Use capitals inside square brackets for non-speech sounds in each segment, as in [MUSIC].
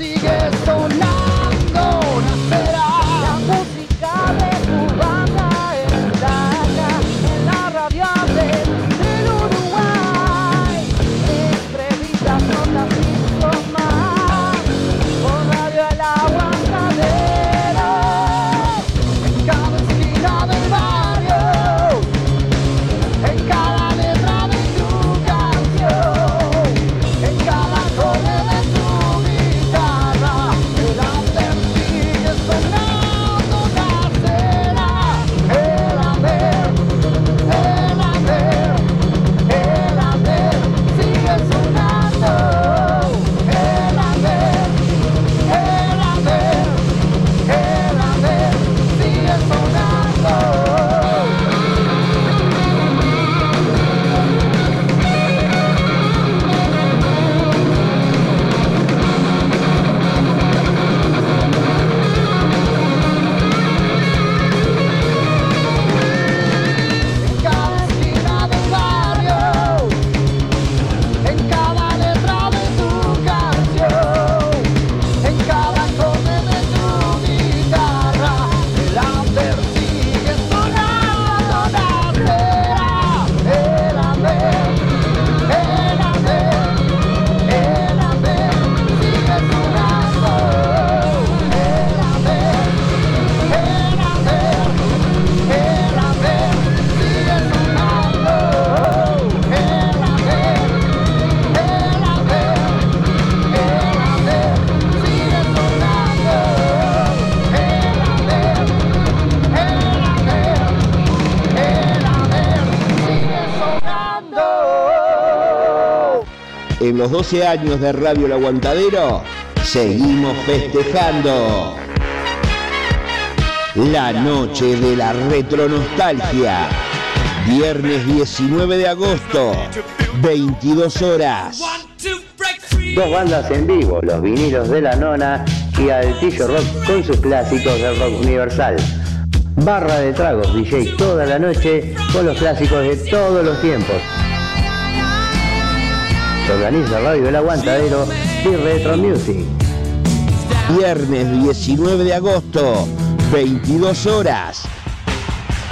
see. Los 12 años de Radio El Aguantadero, seguimos festejando. La noche de la retronostalgia. Viernes 19 de agosto, 22 horas. Dos bandas en vivo, los vinilos de la nona y Altillo Rock con sus clásicos del rock universal. Barra de tragos, DJ toda la noche con los clásicos de todos los tiempos organiza Radio El Aguantadero y Retro Music. Viernes 19 de agosto, 22 horas.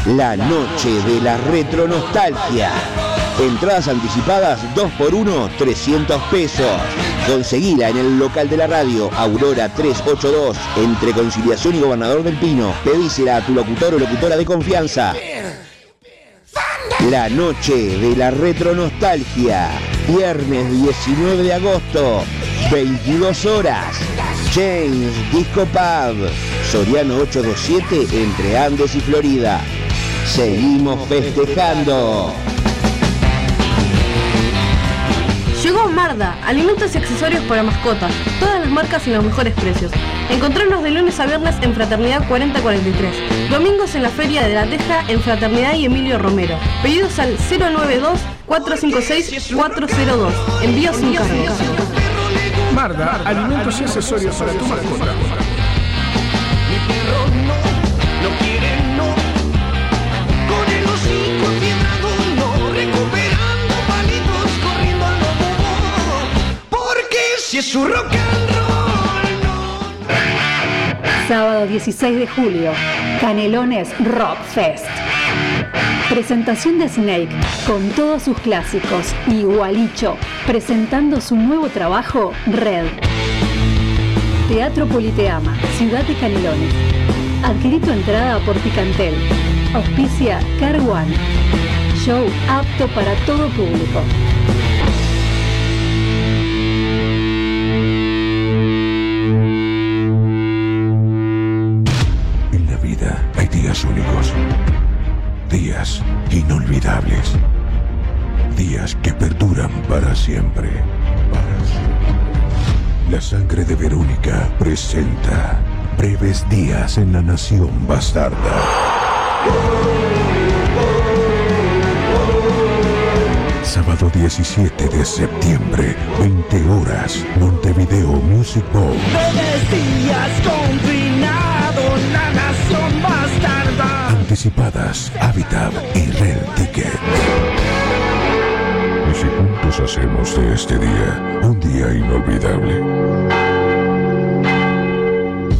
La noche de la retro nostalgia. Entradas anticipadas 2x1, 300 pesos. Conseguila en el local de la radio, Aurora 382, entre Conciliación y Gobernador del Pino. Pedísela a tu locutor o locutora de confianza. La noche de la retro nostalgia. Viernes 19 de agosto, 22 horas. James Disco Pub, Soriano 827 entre Andes y Florida. Seguimos festejando. Llegó Marda, alimentos y accesorios para mascotas, todas las marcas y los mejores precios. Encontrarnos de lunes a viernes en Fraternidad 4043, domingos en la Feria de la Teja en Fraternidad y Emilio Romero. Pedidos al 092 456 402. Envíos sin cargo. Marda, alimentos y accesorios para tu mascota. Si es su rock and roll, Sábado 16 de julio, Canelones Rock Fest. Presentación de Snake con todos sus clásicos y Gualicho presentando su nuevo trabajo Red. Teatro Politeama, Ciudad de Canelones. Adquirí tu entrada por Picantel. Auspicia Car One. Show apto para todo público. Siempre. Para siempre. La sangre de Verónica presenta breves días en la nación bastarda. Sábado 17 de septiembre, 20 horas, Montevideo Music Bowl. breves días combinado, la nación bastarda. Anticipadas, Habitat y Red Ticket. Y juntos hacemos de este día un día inolvidable.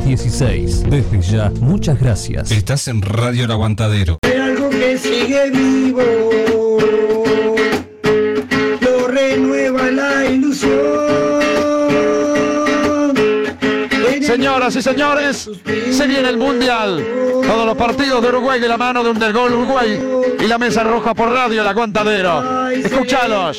716. Desde ya, muchas gracias. Estás en Radio El Aguantadero. Hay algo que sigue vivo. Lo renueva la ilusión. Señoras y señores, se viene el Mundial. Todos los partidos de Uruguay de la mano de un del gol Uruguay y la mesa roja por radio El Aguantadero. Escuchalos.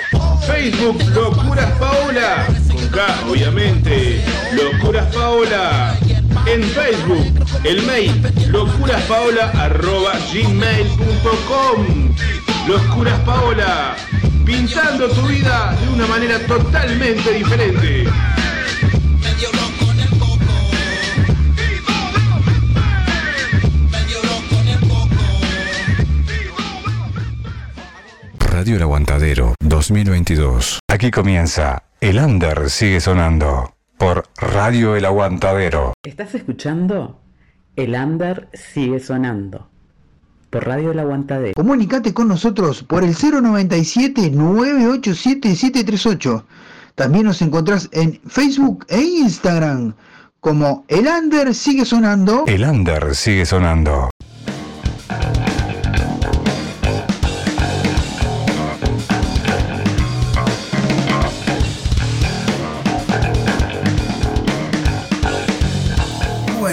Facebook Locuras Paola. Con K, obviamente. Locuras Paola. En Facebook, el mail locuraspaola.gmail.com Locuras Paola. Pintando tu vida de una manera totalmente diferente. Radio El Aguantadero 2022. Aquí comienza El Under sigue sonando por Radio El Aguantadero. Estás escuchando El Under sigue sonando por Radio El Aguantadero. Comunicate con nosotros por el 097-987-738. También nos encontrás en Facebook e Instagram como El Under sigue sonando. El Under sigue sonando.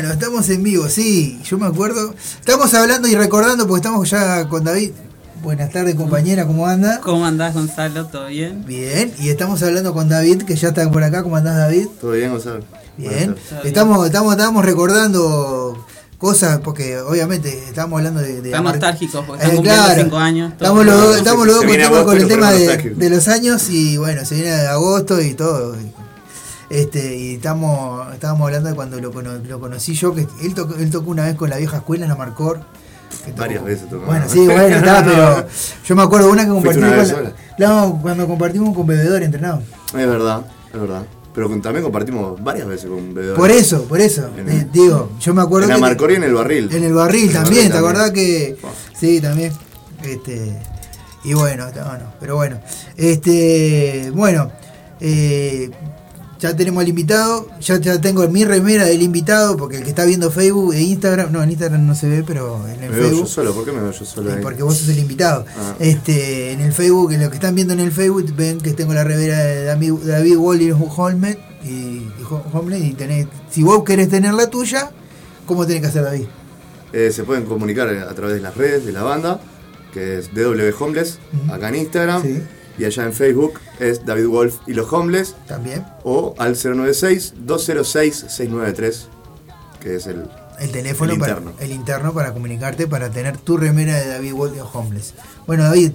Bueno, estamos en vivo, sí, yo me acuerdo. Estamos hablando y recordando porque estamos ya con David. Buenas tardes, compañera, ¿cómo anda? ¿Cómo andás, Gonzalo? ¿Todo bien? Bien, y estamos hablando con David, que ya está por acá. ¿Cómo andás, David? Todo bien, Gonzalo. Bien. Estamos, estamos, estamos recordando cosas, porque obviamente estamos hablando de. de Están amar- nostálgicos porque están Eh, claro. cinco años. Estamos los dos, estamos los dos con el tema de, de los años y bueno, se viene agosto y todo. Este, y estamos, estábamos hablando de cuando lo, cono- lo conocí yo, que él tocó, él tocó una vez con la vieja escuela en que tocó- Varias veces tocó. Bueno, sí, bueno, está, [LAUGHS] pero yo me acuerdo una que ¿Fuiste compartimos una vez con la- no, cuando compartimos con bebedor entrenado. Es verdad, es verdad. Pero también compartimos varias veces con bebedores. Por eso, por eso. En- eh, digo, yo me acuerdo En que- Amarcor y en el barril. En el barril En el también, barril ¿te acordás que.? Sí, también. Este. Y bueno, está- bueno, pero bueno. Este. Bueno. eh, ya tenemos al invitado. Ya, ya tengo mi remera del invitado. Porque el que está viendo Facebook e Instagram. No, en Instagram no se ve, pero en el Me veo yo Facebook. solo, ¿por qué me veo yo solo ahí? Porque vos sos el invitado. Ah. Este, en el Facebook, en lo que están viendo en el Facebook, ven que tengo la remera de David, David Wally Holmet y, y Holmet, y tenés, si vos querés tener la tuya, ¿cómo tenés que hacer David? Eh, se pueden comunicar a través de las redes de la banda, que es DW Homeless, acá en Instagram. Y allá en Facebook es David Wolf y los Homeless. También. O al 096-206-693, que es el, El teléfono el para interno. el interno para comunicarte para tener tu remera de David Wally Homeless. Bueno, David,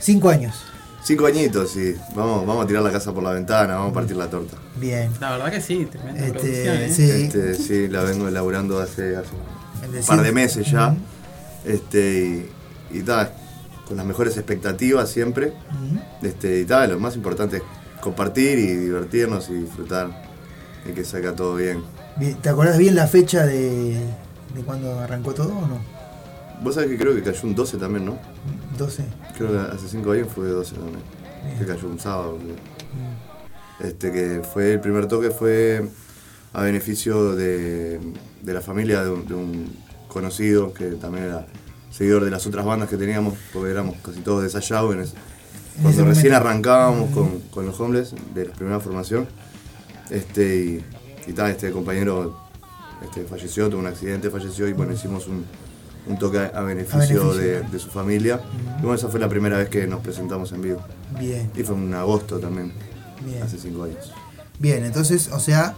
cinco años. Cinco añitos, sí. Vamos, vamos a tirar la casa por la ventana, vamos a partir la torta. Bien. La verdad que sí, tremenda Este, producción, ¿eh? sí. Este, sí, la vengo elaborando hace, un par de meses ya. Este, y, y ta, con las mejores expectativas siempre. Este, y ta, lo más importante es compartir y divertirnos y disfrutar y que salga todo bien. Bien, ¿Te acordás bien la fecha de, de cuando arrancó todo o no? Vos sabés que creo que cayó un 12 también, ¿no? 12. Creo que hace 5 años fue 12 también. Que cayó un sábado. creo. Este, que fue el primer toque fue a beneficio de, de la familia de un, de un conocido que también era seguidor de las otras bandas que teníamos, porque éramos casi todos de en ese- cuando recién arrancábamos con, con los homeless de la primera formación. Este, y, y ta, este compañero este, falleció, tuvo un accidente, falleció y bueno, hicimos un, un toque a, a beneficio. De, de su familia. Y bueno, esa fue la primera vez que nos presentamos en vivo. Bien. Y fue en agosto también, Bien. hace cinco años. Bien, entonces, o sea,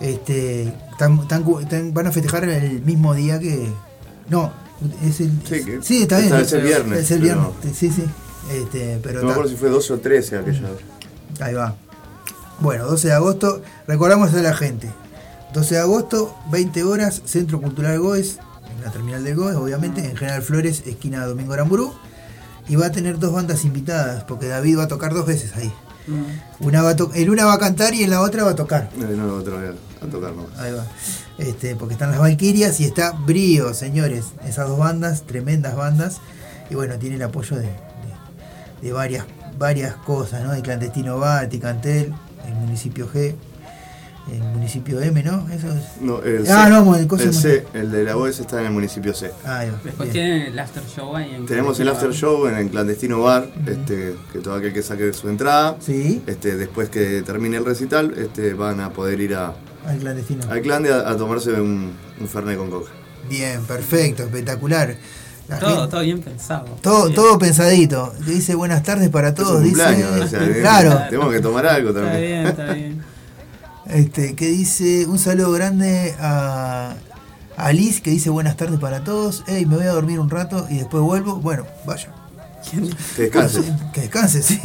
este, tan- tan cu- tan- van a festejar el mismo día que. No, es el. Sí, que- sí está bien. es viernes, Es el pero- viernes, sí, sí. Este, pero no me acuerdo si fue 12 o 13 aquella vez. Ahí va. Bueno, 12 de agosto, recordamos a la gente. 12 de agosto, 20 horas, Centro Cultural Goes, en la terminal del Goes, obviamente, en General Flores, esquina Domingo Aramburú. Y va a tener dos bandas invitadas, porque David va a tocar dos veces ahí. Una va en una va a cantar y en la otra va a tocar. No, no, otra vez a tocar nomás. Ahí va. Este, porque están las Valquirias y está Brío, señores. Esas dos bandas, tremendas bandas. Y bueno, tiene el apoyo de, de- varias, varias cosas, ¿no? De Clandestino Bar, Ticantel, el municipio G, el municipio M, ¿no? Eso es. No, el ah, C, no, el, el es- C, el de la OES está en el municipio C. Va, Después bien. tienen el after show ahí en Tenemos el after show en el clandestino bar, este, que todo aquel que saque su entrada, Sí. este, después que termine el recital, este, van a poder ir a, Al clandestino. al clande a, a tomarse un, un fernet con coca. Bien, perfecto, espectacular. La Todo, gente- todo bien pensado. todo, Bien. todo pensadito. Dice buenas tardes para todos. un Dice, cumpleaños, o sea, [LAUGHS] bien, claro. tenemos que tomar algo Está también. bien, está bien. Este, que dice un saludo grande a, a Liz que dice buenas tardes para todos. Ey, me voy a dormir un rato y después vuelvo. Bueno, vaya. Que descanse. [LAUGHS] Que descanse, sí.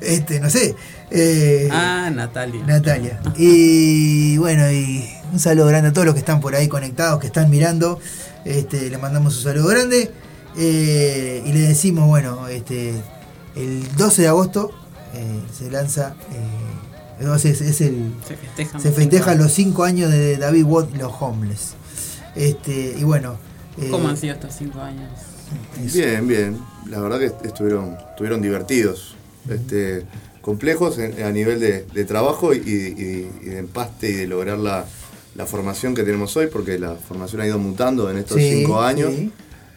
Este, no sé. Eh, Ah, Natalia. Natalia. Y bueno, y un saludo grande a todos los que están por ahí conectados, que están mirando. Este, le mandamos un saludo grande. Eh, y le decimos, bueno, este, el 12 de agosto eh, se lanza. Es, es el. Se festejan Se los festeja cinco los 5 años de David Watt y los Homeless. Este, y bueno. eh, ¿Cómo han sido estos cinco años? Bien, bien. La verdad que estuvieron, estuvieron divertidos. Este, complejos en- a nivel de, de trabajo y, y- y de empaste y de lograr la, la formación que tenemos hoy, porque la formación ha ido mutando en estos Sí, cinco años. sí.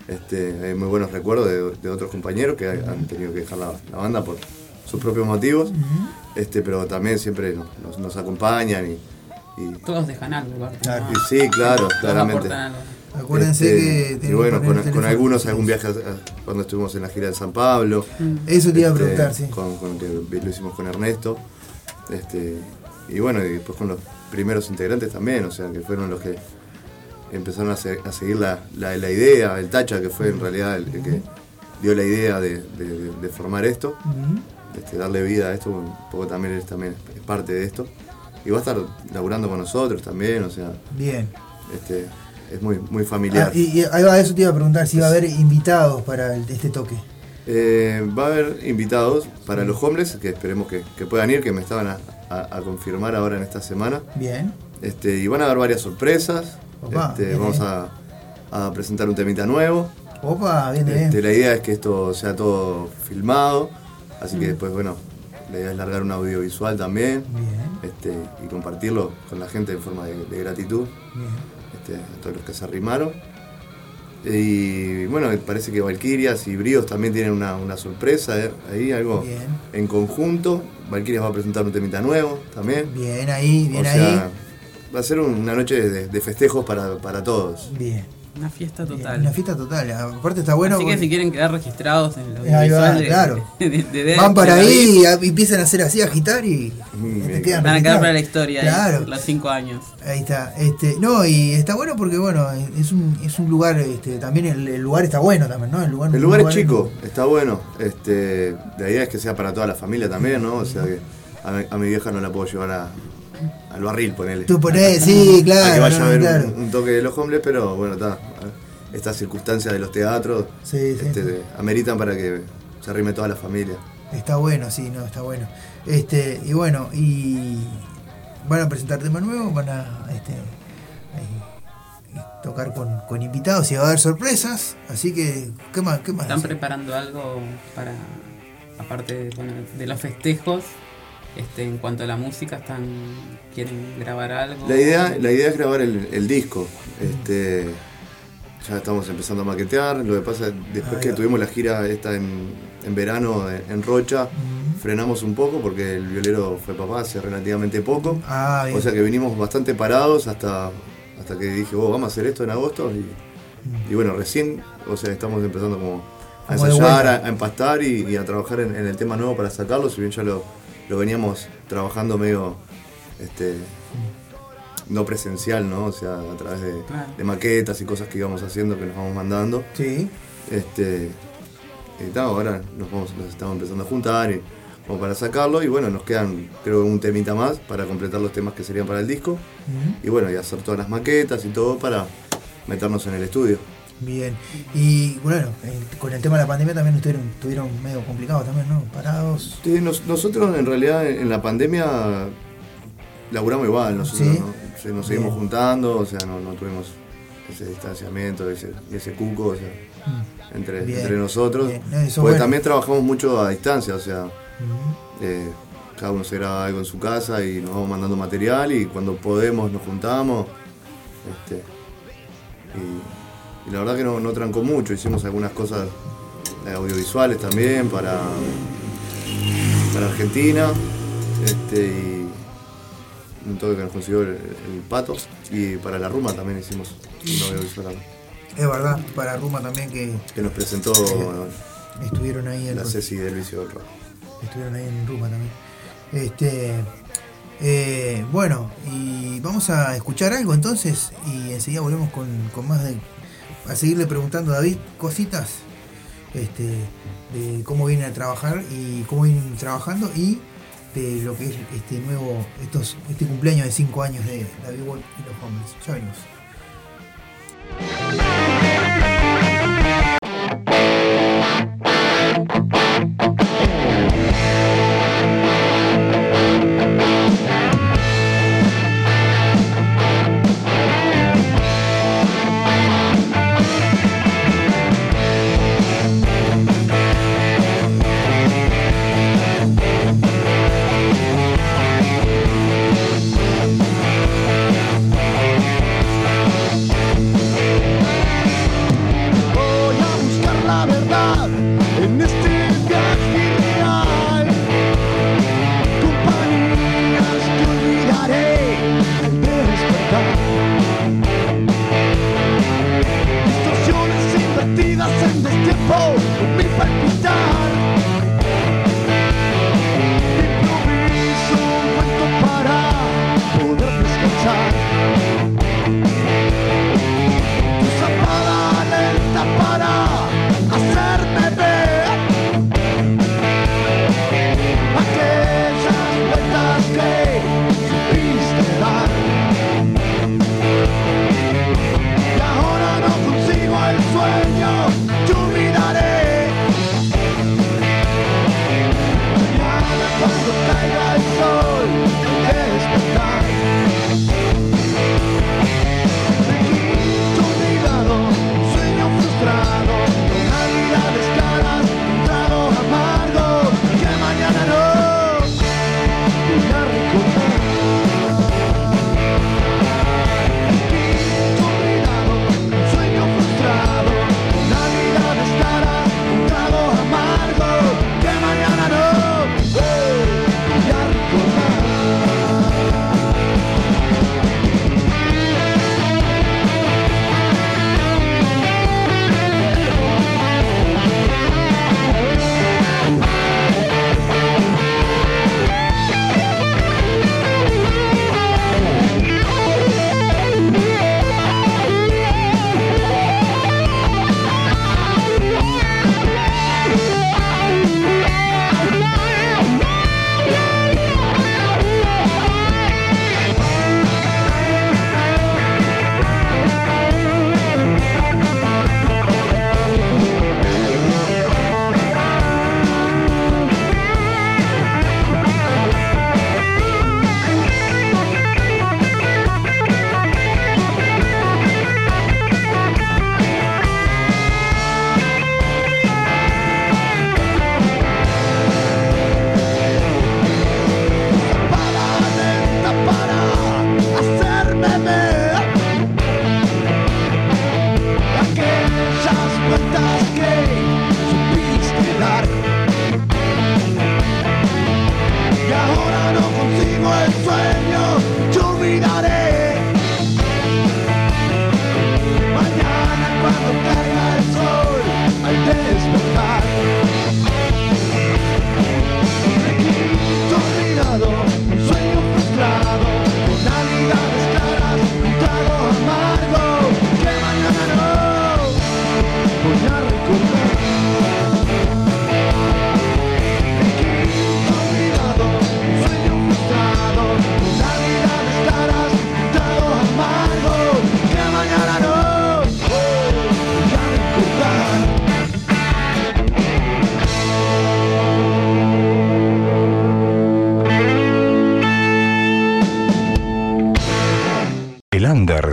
Este, hay muy buenos recuerdos de, de otros compañeros que han tenido que dejar la, la banda por sus propios motivos, este, pero también siempre nos, acompañan y, Y, Todos dejan algo, aparte, Claro. ¿no? y sí, claro, Todos claramente. Acuérdense que y bueno, con, con algunos algún viaje a- a- cuando estuvimos en la gira de San Pablo. Eso te iba a Este, preguntar, sí. Con, con que lo hicimos con Ernesto. Este, y bueno, y después con los primeros integrantes también, o sea, que fueron los que empezaron a, se- a seguir la, la- la idea, el Tacha, que fue en realidad el, el que dio la idea de, de- de formar esto. Este, darle vida a esto, un poco también es, también es parte de esto. Y va a estar laburando con nosotros también, o sea, Bien. este, es muy, muy familiar. Ah, y, y ahí va, eso te iba a preguntar si va a haber invitados para el- este toque. Eh, va a haber invitados para los homeless, que esperemos que, que puedan ir, que me estaban a, a- a confirmar ahora en esta semana. Bien. Este, y van a haber varias sorpresas. Opa, Este, bien, vamos a, a presentar un temita nuevo. Opa, bien, bien. Este, la idea es que esto sea todo filmado, así que después, bueno, la idea es largar un audiovisual también Bien. este, y compartirlo con la gente en forma de, de gratitud, Bien. este, a todos los que se arrimaron. Y bueno, parece que Valkyrias y Bríos también tienen una, una sorpresa eh, ahí, algo Bien. en conjunto. Valkyrias va a presentar un temita nuevo también. Bien ahí, bien o ahí. sea, va a ser una noche de, de festejos para, para todos. Bien. Una fiesta total. Una fiesta total. Aparte está bueno. Así que porque si quieren quedar registrados en los Ahí va, de- claro. [LAUGHS] de- de- de- van para ahí y empiezan a hacer así, a agitar y te quedan Van a quedar para la historia, ahí, Claro. los cinco años. Ahí está. Este, no, y está bueno porque bueno, es un, es un lugar, este, también el, el lugar está bueno también, ¿no? El lugar, El lugar es chico, está bueno. Este, la idea es que sea para toda la familia también, ¿no? O sea que a mi, a mi vieja no la puedo llevar a- al barril, ponele. Tú ponés, sí, A claro, que vaya no, a ver claro. un, un toque de los hombres, pero bueno, está. Estas circunstancias de los teatros Sí, sí. este, ameritan para que se arrime toda la familia. Está bueno, sí, no, está bueno. Este, y bueno, y van a presentar tema nuevo, van a este, ahí, tocar con, con invitados y va a haber sorpresas, así que, ¿qué más? ¿Qué más? ¿Están preparando algo para, aparte bueno, de los festejos, este, en cuanto a la música, están quieren grabar algo? La idea, la idea es grabar el, el disco. Este, ya estamos empezando a maquetear. Lo que pasa, después Ahí que tuvimos la gira esta en, en verano en, en Rocha, frenamos un poco porque el violero fue papá hace relativamente poco. Ah, o sea que vinimos bastante parados hasta, hasta que dije, "Oh, vamos a hacer esto en agosto. Y, y bueno, recién, o sea, estamos empezando como a Como ensayar, a, empastar y, y a trabajar en, en el tema nuevo para sacarlo, si bien ya lo, lo veníamos trabajando medio este, no presencial, ¿no? O sea, a través de, Claro. de maquetas y cosas que íbamos haciendo, que nos vamos mandando. Sí. Este, y tal, ahora nos, vamos, nos estamos empezando a juntar y, como para sacarlo y bueno, nos quedan creo un temita más para completar los temas que serían para el disco y bueno, y hacer todas las maquetas y todo para meternos en el estudio. Bien. Y bueno, con el tema de la pandemia también estuvieron, estuvieron medio complicados también, ¿no? Parados. Sí, nos- nosotros en realidad en la pandemia laburamos igual, nosotros Sí. ¿no? Sí, nos seguimos Bien. juntando, o sea, no, no tuvimos ese distanciamiento, ese, ese cuco, o sea, entre, Bien, entre nosotros. No, Porque bueno. también trabajamos mucho a distancia, o sea, Ujú. eh, cada uno se graba algo en su casa y nos vamos mandando material y cuando podemos nos juntamos. Este, y, y la verdad que no, no trancó mucho, hicimos algunas cosas eh, audiovisuales también para, para Argentina. Este, y un toque que nos consiguió el, el pato. Y para la Ruma también hicimos un audiovisual Es verdad, para Ruma también que que nos presentó estuvieron ahí en la Ceci del Vicio del Rock. Estuvieron ahí en Ruma también. Este, eh, bueno, y vamos a escuchar algo entonces y enseguida volvemos con, con más de... a seguirle preguntando a David cositas este, de cómo vienen a trabajar y cómo vienen trabajando y de lo que es este nuevo, estos, este cumpleaños de 5 años de David Wall y los hombres. Ya venimos.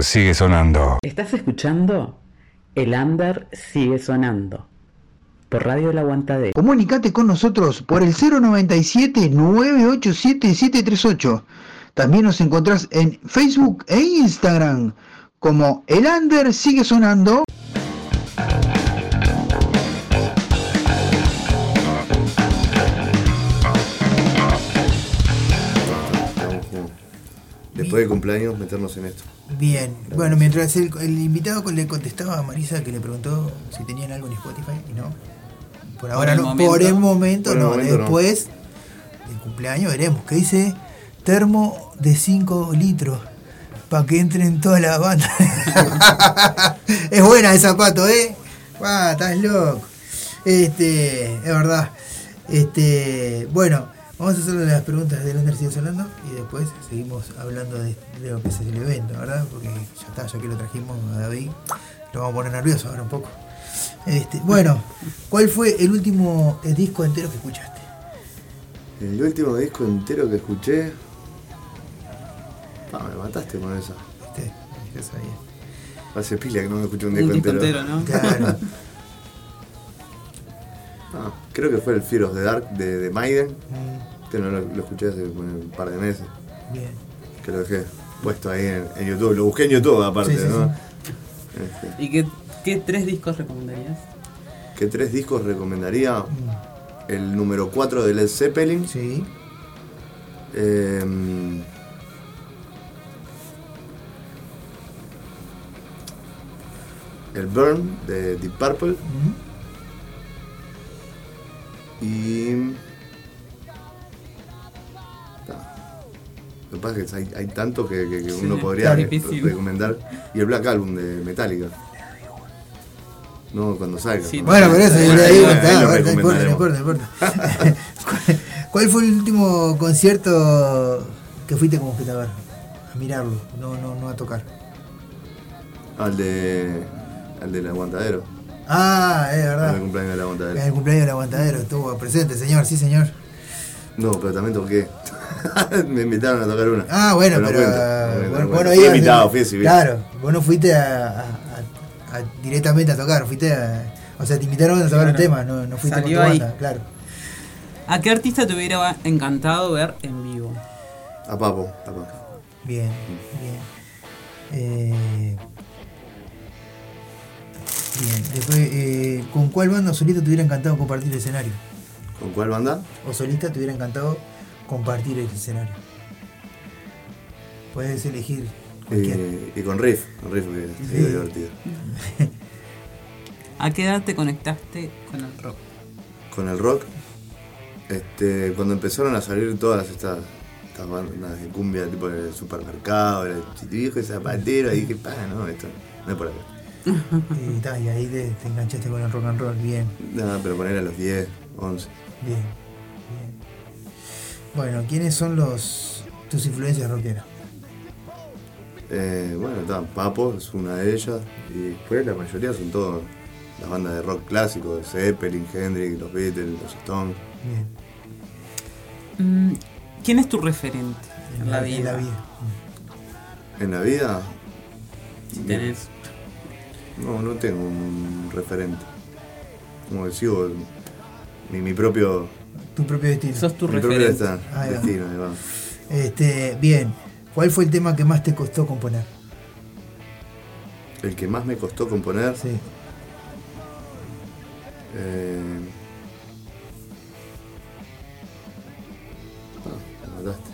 Sigue sonando. ¿Estás escuchando? El under sigue sonando. Por Radio El Aguantadero. Comunicate con nosotros por el 097-987-738. También nos encontrás en Facebook e Instagram como El Under sigue sonando. Después de cumpleaños, meternos en esto. Bien, bueno, mientras el, el invitado le contestaba a Marisa que le preguntó si tenían algo en Spotify y no. Por ahora el no, momento. por el momento Por el no, momento no. después del cumpleaños veremos. Que dice termo de 5 litros para que entren toda la banda. [LAUGHS] es buena esa pato, ¿eh? Ah, estás loco. Este, es verdad. Este, bueno, vamos a hacer las preguntas del Under sigue sonando y después seguimos hablando de, de lo que es el evento, ¿verdad? Porque ya está, ya que lo trajimos a David, lo vamos a poner nervioso ahora un poco. Este, bueno, ¿cuál fue el último eh, disco entero que escuchaste? El último disco entero que escuché. Ah, me mataste con esa. Este, ya sabía. Hace pila que no me escuché un Un disco, disco entero. entero, ¿no? Claro. [LAUGHS] Ah, creo que fue el Fear of the Dark de, de Maiden. Mm, Que no lo, lo escuché hace un par de meses. bien. Que lo dejé puesto ahí en, en YouTube. Lo busqué en YouTube aparte, Sí, sí, ¿no? sí. Este, ¿Y qué, qué tres discos recomendarías? ¿Qué tres discos recomendaría? Mm, El número 4 de Led Zeppelin. Sí. Em, el Burn de Deep Purple. mm, Y. Lo que pasa es que hay, hay tanto que, que- que Sí, uno podría re- recomendar. Y el Black Album de Metallica. No, cuando salga. Sí, Bueno, pero eso, le ahí- no importa, no importa, no importa. [LAUGHS] ¿Cuál- ¿Cuál fue el último concierto que fuiste como espectador? A mirarlo, no, no, no a tocar. Al de. Al del aguantadero. Ah, es verdad. del cumpleaños del En aguantadero. el cumpleaños del aguantadero estuvo presente, señor, sí, señor. No, pero también toqué. [LAUGHS] Me invitaron a tocar una. Ah, bueno, no pero. ah, no bueno, no vos no cuenta. Fui ibas- invitado, fui civil. Claro, vos no fuiste a, a- a- a- directamente a tocar, fuiste a. O sea, te invitaron a tocar un Claro. tema, no, no fuiste Salió con tu ahí. banda, claro. ¿A qué artista te hubiera encantado ver en vivo? A Papo, a Papo. Bien, bien. Eh, bien, después, eh, ¿con cuál banda o solista te hubiera encantado compartir el escenario? ¿Con cuál banda? O solista te hubiera encantado compartir el escenario. Puedes elegir cualquiera. Eh, y con Riff, con Riff que Sí. divertido. [LAUGHS] ¿A qué edad te conectaste con el rock? Con el rock, este, cuando empezaron a salir todas estas, estas bandas de cumbia tipo el supermercado, el chitivijo y zapatero, y dije, pa, no, esto no es por acá. [LAUGHS] Y, ta, y ahí te, te enganchaste con el rock and roll, bien, Nada, pero poner a los 10, 11. bien, bien. Bueno, ¿quiénes son los tus influencias rockeras? Eh, bueno, está, Papo es una de ellas, y después la mayoría son todas las bandas de rock clásico, Zeppelin, Hendrix, los Beatles, los Stones. Bien. Mm, ¿Quién es tu referente en la En vida? la vida. En la vida, Si tenés. No, no tengo un referente. Como sigo mi, mi propio, Tu propio destino. Sos tu mi propio referente. Ahí va. destino. ahí va. Este, bien. ¿Cuál fue el tema que más te costó componer? El que más me costó componer. Sí. eh, ah, me mataste.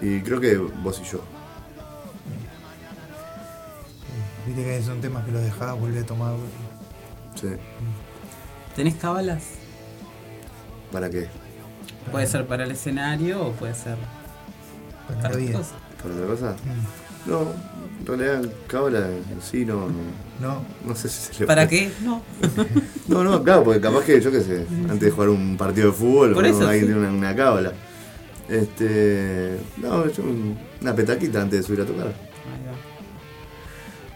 Y creo que vos y yo. Viste que son temas que los dejabas, volví a tomar. Sí. ¿Tenés cábalas? ¿Para qué? Puede ser para el escenario o puede ser Para otra cosa. ¿Para otra cosa? Mm. No, en realidad cábala en sí no, No. no sé si se le ¿Para qué? No. [LAUGHS] No, no, claro, porque capaz que yo qué sé, antes de jugar un partido de fútbol, Por ¿no? eso, alguien sí. tiene una, una cábala. Este. No, yo un- una petaquita antes de subir a tocar.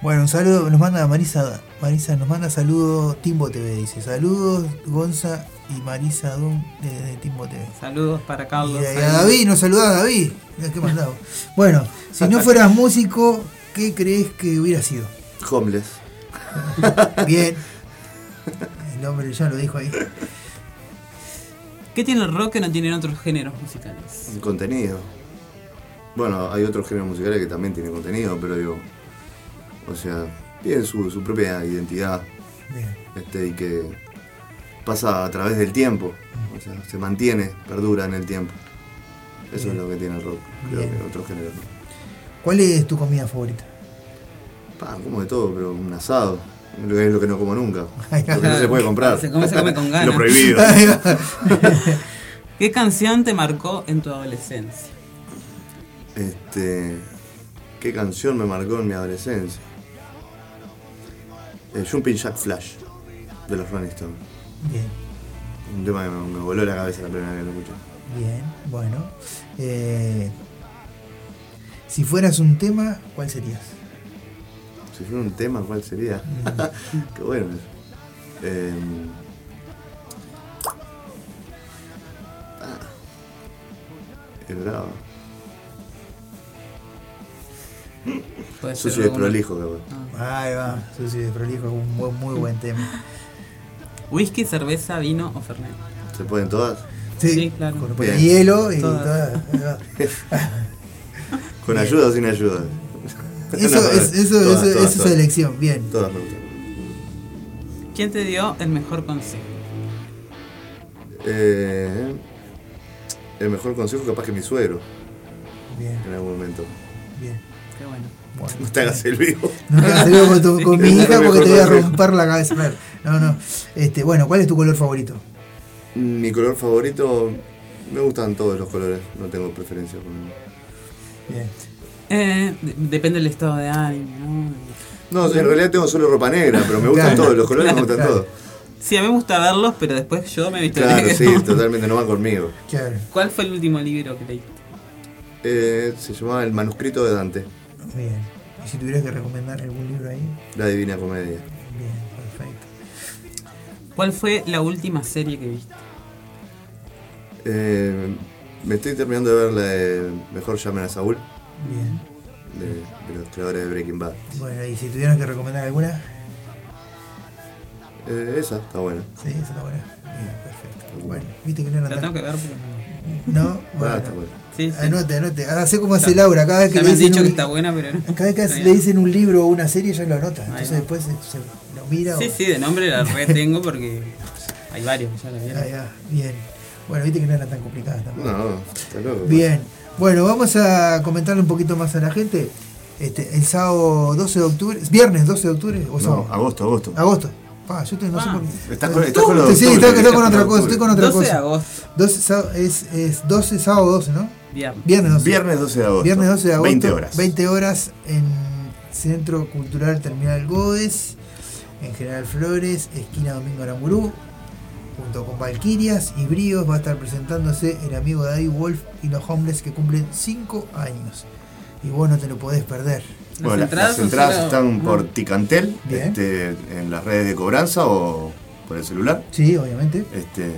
Bueno, un saludo, nos manda Marisa, Marisa nos manda saludos, Timbo TV dice, saludos Gonza y Marisa Dum desde Timbo TV. Saludos para Y Carlos. a, y a David, nos saluda a David. Qué mandado. Bueno, si no fueras músico, ¿qué crees que hubiera sido? Homeless. Bien. El hombre ya lo dijo ahí. ¿Qué tiene el rock que no tienen otros géneros musicales? Contenido. Bueno, hay otros géneros musicales que también tienen contenido, pero digo. O sea, tienen su, su propia identidad. Bien. Este, y que pasa a través del tiempo. O sea, se mantiene, perdura en el tiempo. Eso Bien. es lo que tiene el rock. Creo Bien. que otros géneros. no. ¿Cuál es tu comida favorita? Pa, como de todo, pero un asado. Es lo que no como nunca. Lo que no se puede comprar. Se come, se come con [LAUGHS] ganas. Lo prohibido. [LAUGHS] ¿Qué canción te marcó en tu adolescencia? Este, ¿Qué canción me marcó en mi adolescencia? Jumping Jack Flash, de los Rolling Stones. Bien, Un tema que me, me voló la cabeza la primera vez que lo escuché. bien, bueno. Eh, si fueras un tema, ¿cuál serías? Si fuera un tema, ¿cuál sería? [LAUGHS] Qué bueno eso. Eh, ah, es bravo. Sucio y alguno. prolijo, cabrón. Ahí va, sucio de prolijo, es un buen- muy buen tema. ¿Whisky, cerveza, vino o fernet? ¿Se pueden todas? Sí, claro. Con de Bien. hielo y Todas. [LAUGHS] ¿Con ayuda o sin ayuda? [LAUGHS] Eso, No, es, eso, todas, eso, todas, eso es elección, bien. Todas me gustan. ¿Quién te dio el mejor consejo? Eh, el mejor consejo capaz que mi suegro, Bien, en algún momento. bien. Qué bueno. Bueno. No te hagas el vivo. [LAUGHS] No te hagas el vivo con, tu- con mi hija porque te voy a romper la cabeza. Fer. No, no. Este, bueno, ¿cuál es tu color favorito? Mi color favorito, me gustan todos los colores, no tengo preferencia por. Bien. Eh, de- depende del estado de ánimo, ¿no? No, en realidad tengo solo ropa negra, pero me gustan Claro, todos, los colores me gustan claro. todos. Sí, a mí me gusta verlos, pero después yo me he visto Claro, sí, totalmente, no van conmigo. Claro. ¿Cuál fue el último libro que leíste? Eh, se llamaba El manuscrito de Dante, Bien. Y si tuvieras que recomendar algún libro ahí, La Divina Comedia. bien, perfecto. ¿Cuál fue la última serie que viste? Eh, me estoy terminando de ver la de Mejor llamen a Saúl, Bien. de, de los creadores de Breaking Bad. Bueno, y si tuvieras que recomendar alguna, Eh, esa está buena. sí, esa está buena. Bien, perfecto. Bueno, viste que no era La tengo que ver porque No, Ah, bueno. está buena. Sí, sí. Anote, anote. Hace como hace Ya- Laura, cada vez que ya le me han dicen dicho un- que está buena, pero no. Cada vez que Está le dicen un libro o una serie, ya lo anota. Entonces va. después se, se lo mira. Sí, o- sí, de nombre la retengo [LAUGHS] porque hay varios que ya la vieron. Ahí va, bien. Bueno, viste que no eran tan complicadas tampoco. No, está loco. Bien. Bueno, vamos a comentarle un poquito más a la gente. Este, el sábado 12 de octubre, ¿es viernes 12 de octubre o No, sábado? agosto, agosto. Agosto. Pa, yo estoy, no sé Ah. por qué. Estás con- estás con lo de Sí, octubre, estoy, estoy estás con otra de cosa, estoy con otra 12 de cosa. agosto. 12, sábado- es, es 12, sábado 12, ¿no? Viernes. Viernes 12. Viernes 12 de agosto. Viernes 12 de agosto. 20 horas. 20 horas en Centro Cultural Terminal Godes, en General Flores, esquina Domingo Aramburú, junto con Valquirias y Bríos va a estar presentándose el amigo David Wolf y los Homeless que cumplen 5 años. Y vos no te lo podés perder. Bueno, la- entradas las entradas están no. por Ticantel, este, en las redes de cobranza o por el celular. Sí, obviamente. Este,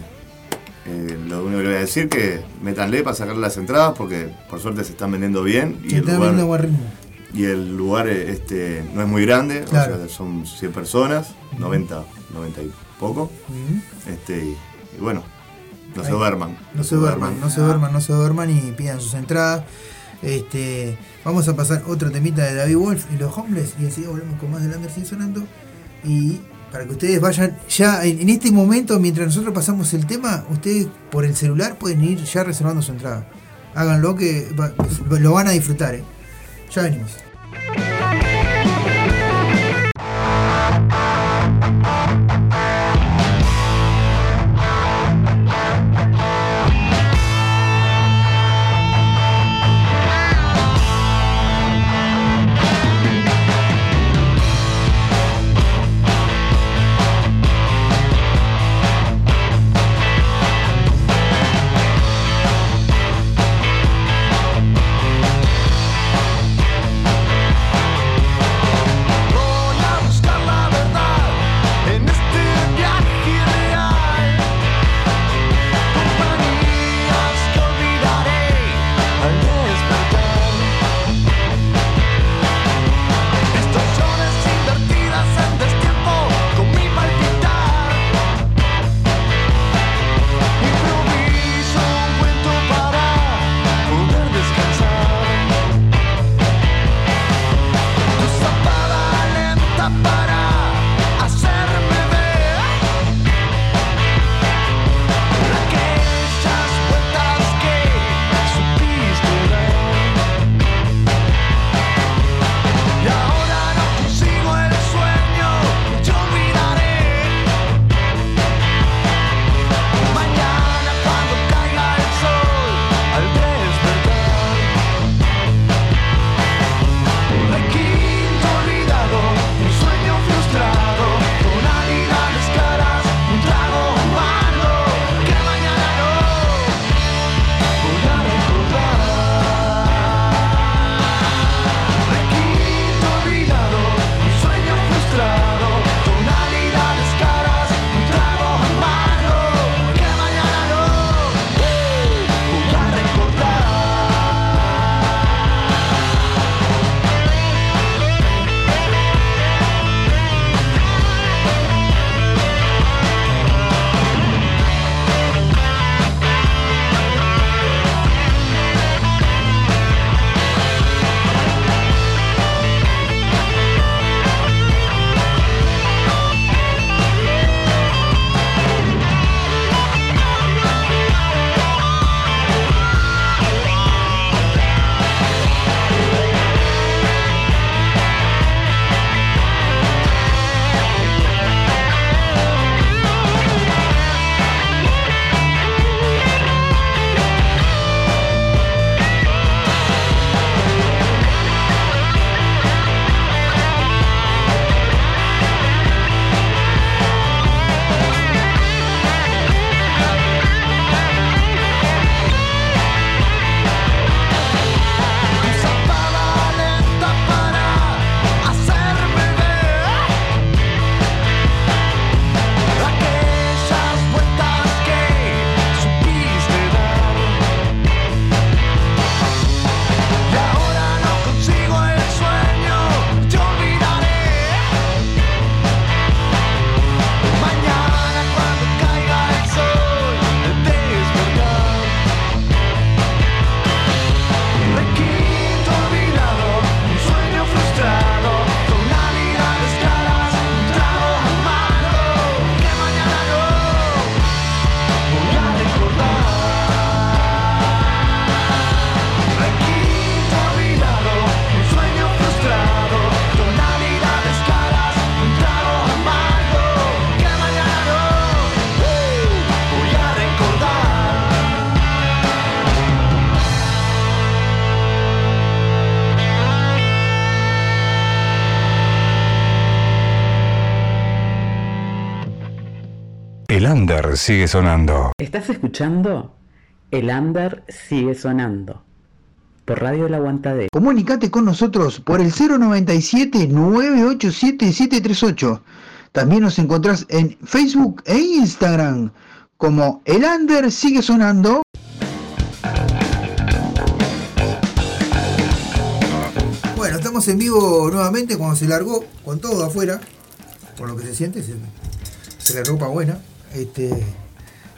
eh, lo único que le voy a decir que métanle para sacar las entradas porque por suerte se están vendiendo bien y Se el lugar, y el lugar eh, este, no es muy grande, o sea, son 100 personas, 90, 90 y poco. Este, y, y bueno, no se duerman. No se duerman, no se duerman, no se duerman y pidan sus entradas. Este, vamos a pasar otro temita de David Wolf y los Homeless y así volvemos con más del Under sigue sonando. Y para que ustedes vayan ya en, este momento, mientras nosotros pasamos el tema, ustedes por el celular pueden ir ya reservando su entrada. Háganlo que lo van a disfrutar. eh. Ya venimos. Under sigue sonando. ¿Estás escuchando? El under sigue sonando. Por Radio El Aguantadero. Comunicate con nosotros por el 097-987-738. También nos encontrás en Facebook e Instagram como El Under Sigue Sonando. Bueno, estamos en vivo nuevamente cuando se largó con todo afuera. Por lo que se siente, se, se largó para buena. Este,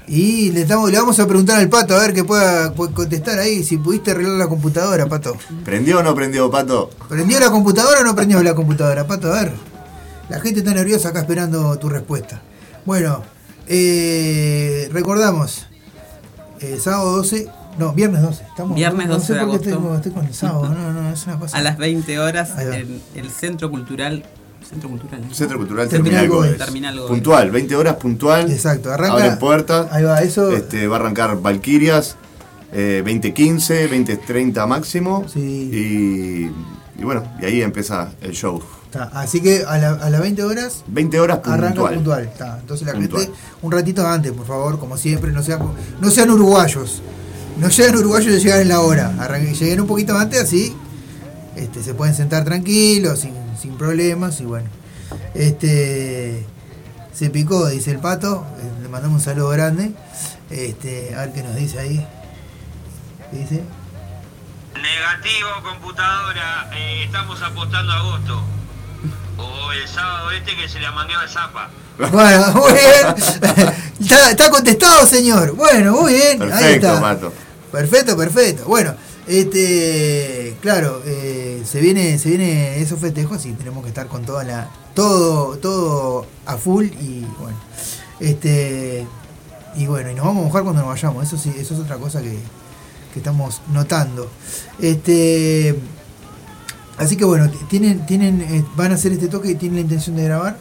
y le, estamos, le vamos a preguntar al pato a ver que pueda pu- contestar ahí si pudiste arreglar la computadora, pato. ¿Prendió o no prendió, Pato? ¿Prendió la computadora o no prendió la computadora, pato? A ver. La gente está nerviosa acá esperando tu respuesta. Bueno, eh, recordamos. eh, sábado 12. No, viernes 12. Estamos, Viernes no, no 12 sé de por qué estoy, agosto. estoy con el sábado. No, no, es una [LAUGHS] cosa. A las 20 horas en el Centro Cultural. Centro Cultural. ¿no? Centro Cultural Terminal Terminal Goes. Terminal Goes. Puntual, 20 horas puntual. Exacto, arranca- Abren puertas. Ahí va, eso. Este, va a arrancar Valkyrias, eh, 2015, 2030 máximo. Y, y bueno, y ahí empieza el show. Está, Así que a, la- a las 20 horas 20 horas puntual. arranca puntual. Está. Entonces la Puntual. gente, un ratito antes, por favor, como siempre, no sean, no sean uruguayos. No sean uruguayos de llegar en la hora. Arranquen- lleguen un poquito antes, así este, se pueden sentar tranquilos, sin, sin problemas. Y bueno, este se picó, dice el pato. eh, Le mandamos un saludo grande. Este, a ver qué nos dice ahí. ¿Qué dice? Negativo, computadora. eh, estamos apostando a agosto. O el sábado este que se le mangueó el zapa. [LAUGHS] Bueno, muy bien. [LAUGHS] está, está contestado, señor. Bueno, muy bien. Ahí Perfecto, está. Pato. Perfecto, perfecto. Bueno, este, claro, eh, se viene, se viene esos festejos y tenemos que estar con toda la, todo, todo a full y bueno, este, y bueno, y nos vamos a mojar cuando nos vayamos. Eso sí, eso es otra cosa que, que estamos notando. Este, así que bueno, tienen, tienen, eh, van a hacer este toque y tienen la intención de grabar.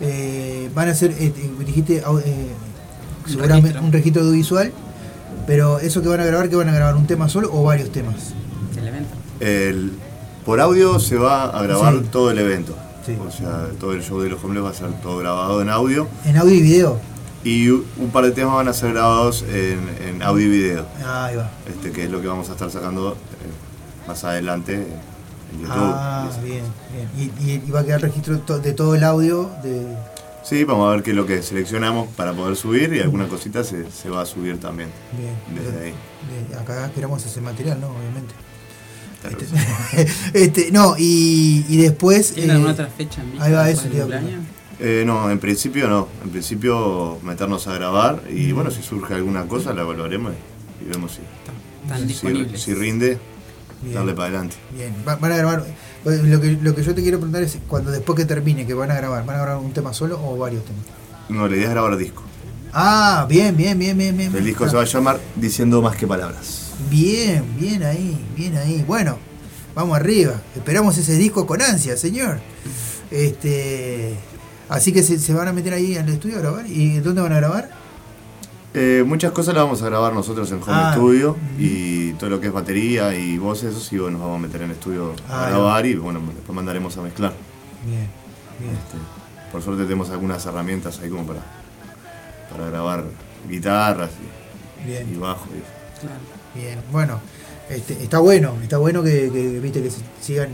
Eh, van a hacer, dijiste, un registro audiovisual. Pero eso que van a grabar, que van a grabar un tema solo o varios temas. El evento. El- por audio se va a grabar Sí. todo el evento. O sea, todo el show de los hombres va a ser todo grabado en audio. En audio y video. Y un par de temas van a ser grabados en, en audio y video. Ahí va. Este, que es lo que vamos a estar sacando eh, más adelante en YouTube. Ah, bien, bien. Y, y- y va a quedar registro de todo el audio de. Sí, vamos a ver qué es lo que seleccionamos para poder subir y alguna cosita se, se va a subir también. Bien. Desde ahí. de- acá queremos ese material, ¿no? Obviamente. Este, [LAUGHS] este, no, y, y después. ¿Tiene eh, alguna otra fecha en Ahí va, eso cumpleaños? Eh, no, en principio no. En principio meternos a grabar y bueno, si surge alguna cosa la evaluaremos y, y vemos si, si, si rinde, Bien. darle para adelante. Bien, va- van a grabar. Pues, Lo que, lo que yo te quiero preguntar es: cuando después que termine, que van a grabar, ¿van a grabar un tema solo o varios temas? No, la idea es grabar disco. Ah, bien, bien, bien, bien, bien. El disco se va a llamar Diciendo más que palabras. Bien, bien ahí, bien ahí. Bueno, vamos arriba. Esperamos ese disco con ansia, señor. Este, así que se, se van a meter ahí al estudio a grabar. ¿Y dónde van a grabar? Eh, muchas cosas las vamos a grabar nosotros en home Ah. studio y todo lo que es batería y voces, eso sí, bueno, nos vamos a meter en estudio Ah, a grabar y bueno, después mandaremos a mezclar. Bien, bien. Este, por suerte tenemos algunas herramientas ahí como para, para grabar guitarras y, Bien. y bajo. y- Bien, bueno, este, está bueno, está bueno que, que, viste que se sigan,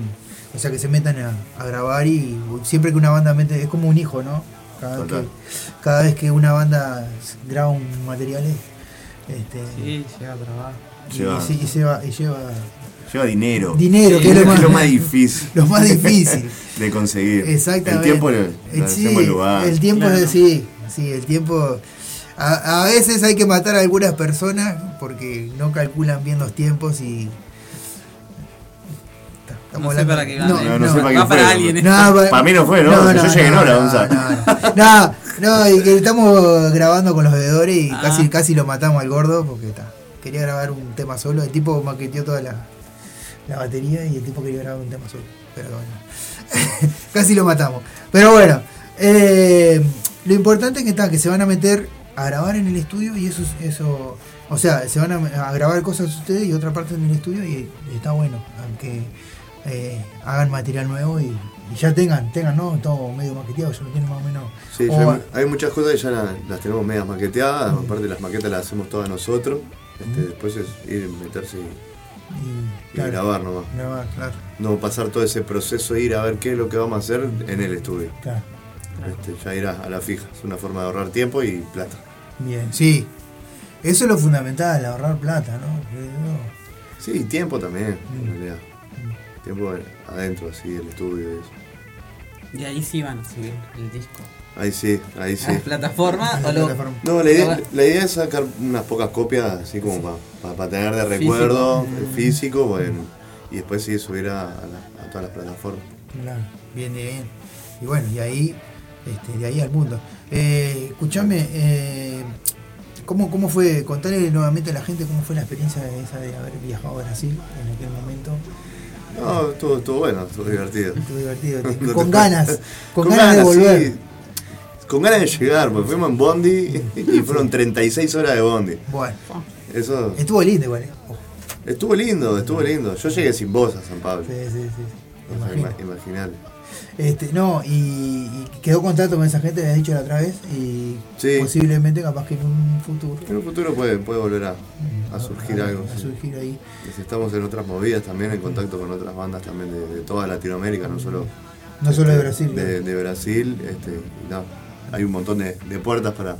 o sea que se metan a, a grabar y siempre que una banda mete, es como un hijo, ¿no? Cada vez, que, Total. cada vez que una banda graba un material, este, Sí, llega a trabajar. y, Lleva- sí, y lleva, y lleva Lleva dinero. Dinero, que es lo más- más difícil. lo más difícil. [LAUGHS] [LAUGHS] de conseguir. Exactamente. El tiempo lo, lo sí, hacemos lugar. El tiempo es sí, sí, el tiempo. A, a veces hay que matar a algunas personas porque no calculan bien los tiempos y. Estamos No sé para qué va. No, no sé para qué Va para fue. alguien. No, pa- Para mí no fue, ¿no? No, yo no, llegué en no, hora, no, Gonzalo. No, no, y que estamos grabando con los bebedores y Ah. casi, casi lo matamos al gordo porque está. Quería grabar un tema solo. El tipo maqueteó toda la, la batería y el tipo quería grabar un tema solo. Pero bueno. [LAUGHS] casi lo matamos. Pero bueno. eh, lo importante es que está, que se van a meter a grabar en el estudio y eso es- eso. O sea, se van a, a grabar cosas ustedes y otra parte en el estudio y, y está bueno. Aunque eh, hagan material nuevo y, y ya tengan, tengan, ¿no? Todo medio maqueteado, ya lo tienen más o menos. Sí, o- hay, hay muchas cosas que ya la- las tenemos medias maqueteadas, aparte las maquetas las hacemos todas nosotros. Este, Después es ir, meterse y, y claro, grabar nomás. grabar, claro. No pasar todo ese proceso, ir a ver qué es lo que vamos a hacer en el estudio. Claro. Este, ya ir a, a la fija. Es una forma de ahorrar tiempo y plata. Bien, sí. Eso es lo fundamental, ahorrar plata, ¿no? Sí, tiempo también, Mm. en realidad. Tiempo adentro, así, el estudio y eso. Y ahí sí van a subir el disco. Ahí sí, ahí sí. ¿A la plataforma o lo- No, la idea, la idea es sacar unas pocas copias así como para tener de recuerdo, Físico. el físico, bueno, y después sí subir a, a la- a todas las plataformas. Claro, bien, bien. Y bueno, y ahí, este, de ahí al mundo. Eh, escuchame, eh, ¿cómo, ¿cómo fue? Contarle nuevamente a la gente cómo fue la experiencia de esa de haber viajado a Brasil en aquel momento. No, estuvo, estuvo bueno, estuvo divertido. Estuvo divertido, [LAUGHS] con ganas, [LAUGHS] con ganas de volver. sí. Con ganas de llegar, porque fuimos en Bondi [LAUGHS] y fueron 36 horas de Bondi. Bueno, Eso estuvo lindo igual. ¿eh? estuvo lindo, estuvo lindo. Yo llegué sin voz a San Pablo. Sí, sí, sí. O sea, imagino. Este, no, y, y quedó contacto con esa gente, habías dicho la otra vez, y Sí. posiblemente capaz que en un futuro En un futuro puede, puede volver a, a surgir a- algo. a sí. surgir ahí. Estamos en otras movidas también, en contacto con otras bandas también de, de toda Latinoamérica, no solo, No solo de este, Brasil. De, de Brasil, este, no, hay un montón de, de puertas para,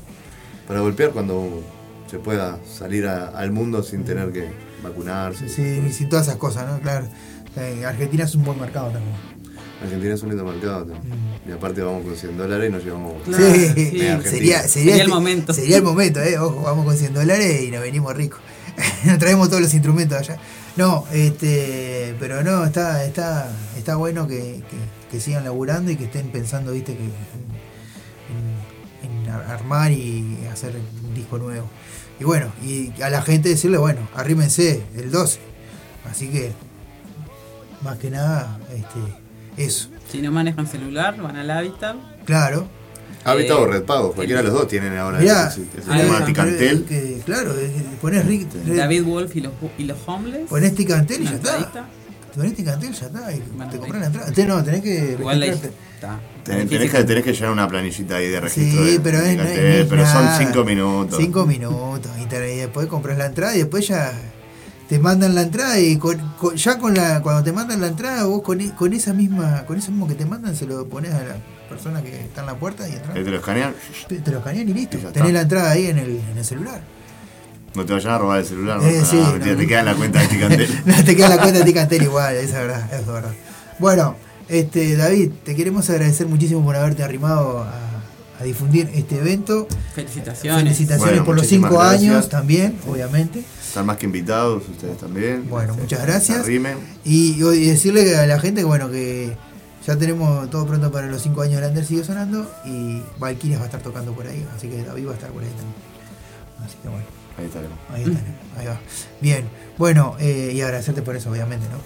para golpear cuando se pueda salir al mundo sin tener que vacunarse. Sí, y sin todas esas cosas, ¿no? Claro. Eh, Argentina es un buen mercado también. Argentina es un lindo mercado también. Mm. Y aparte vamos con 100 dólares y nos llevamos. sí, media Argentina. sería, sería, este- Sería el momento, ¿eh? Ojo, vamos con 100 dólares y nos venimos ricos. [LAUGHS] nos traemos todos los instrumentos allá. No, este, pero no, está, está, está bueno que, que- que sigan laburando y que estén pensando, viste, que en, en- en ar- armar y hacer un disco nuevo. Y bueno, y a la gente decirle, bueno, arrímense el 12. Así que, más que nada, este, eso. Si no manejan celular, van al hábitat. Claro. Habitat Eh, o Red Pago, cualquiera de los dos tienen ahora Mirá, ese, ese ahí tema está. Ticantel. Que, claro, eh, ponés Rick, David Wolf y los, y los Homeless. Ponés Ticantel y ya está. entradita. Ponés Ticantel y ya está. Y te compras la entrada. Te- no, tenés que Igual la está. Tenés, tenés que, tenés que llenar una planillita ahí de registro. Sí, de- pero de es, no pero nada. son 5 minutos. Cinco minutos. Y, te- y después compras la entrada y después ya te mandan la entrada y con- con- ya con la cuando te mandan la entrada vos con, e- con esa misma con eso mismo que te mandan se lo pones a la persona que está en la puerta y entras. Ahí te lo escanean, Te, te lo escanean y listo. Y está. Tenés la entrada ahí en el, en el celular. no te vayan a robar el celular. ¿no? Eh, Ah, sí, mentira, no. te queda en la cuenta de Ticantel. [LAUGHS] No te queda la cuenta de Ticantel igual, esa es verdad, es verdad. Bueno, este David, te queremos agradecer muchísimo por haberte arrimado a, a difundir este evento. Felicitaciones. Felicitaciones Bueno, por los cinco gracias. años también, obviamente. Están más que invitados, ustedes también. Bueno, muchas Se gracias. Y, y decirle a la gente que bueno que ya tenemos todo pronto para los cinco años de Lander sigue sonando y Valkyrias va a estar tocando por ahí, así que David va a estar por ahí también. Así que bueno. Ahí estaremos. Ahí está, ahí va. Bien, bueno, eh, y agradecerte por eso, obviamente, ¿no?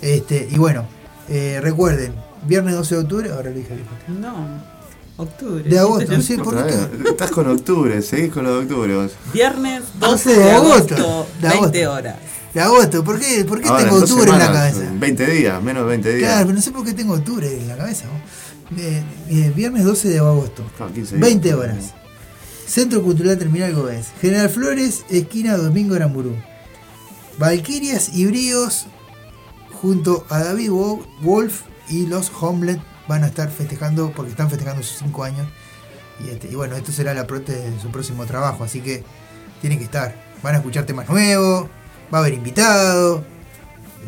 Este, y bueno, eh, recuerden, viernes 12 de octubre, ahora lo dije. No, octubre. De agosto, sí, ¿por qué? Estás con octubre, seguís con lo de octubre vos. Viernes 12 12 de de agosto. agosto, De 20 agosto. horas. De agosto, ¿por qué, por qué Ahora, tengo octubre en la semanas, cabeza? en 20 días, menos de 20 días. Claro, pero no sé por qué tengo octubre en la cabeza. ¿no? Eh, eh, viernes 12 de agosto, Ah, 15 días. 20 horas. Centro Cultural Terminal Gómez. General Flores, esquina Domingo Aramburú. Valquirias y Bríos, junto a David Wo- Wolf y los Homelet, van a estar festejando, porque están festejando sus 5 años. Y, este, y bueno, esto será la prote de su próximo trabajo, así que tienen que estar. Van a escuchar temas nuevos, va a haber invitados,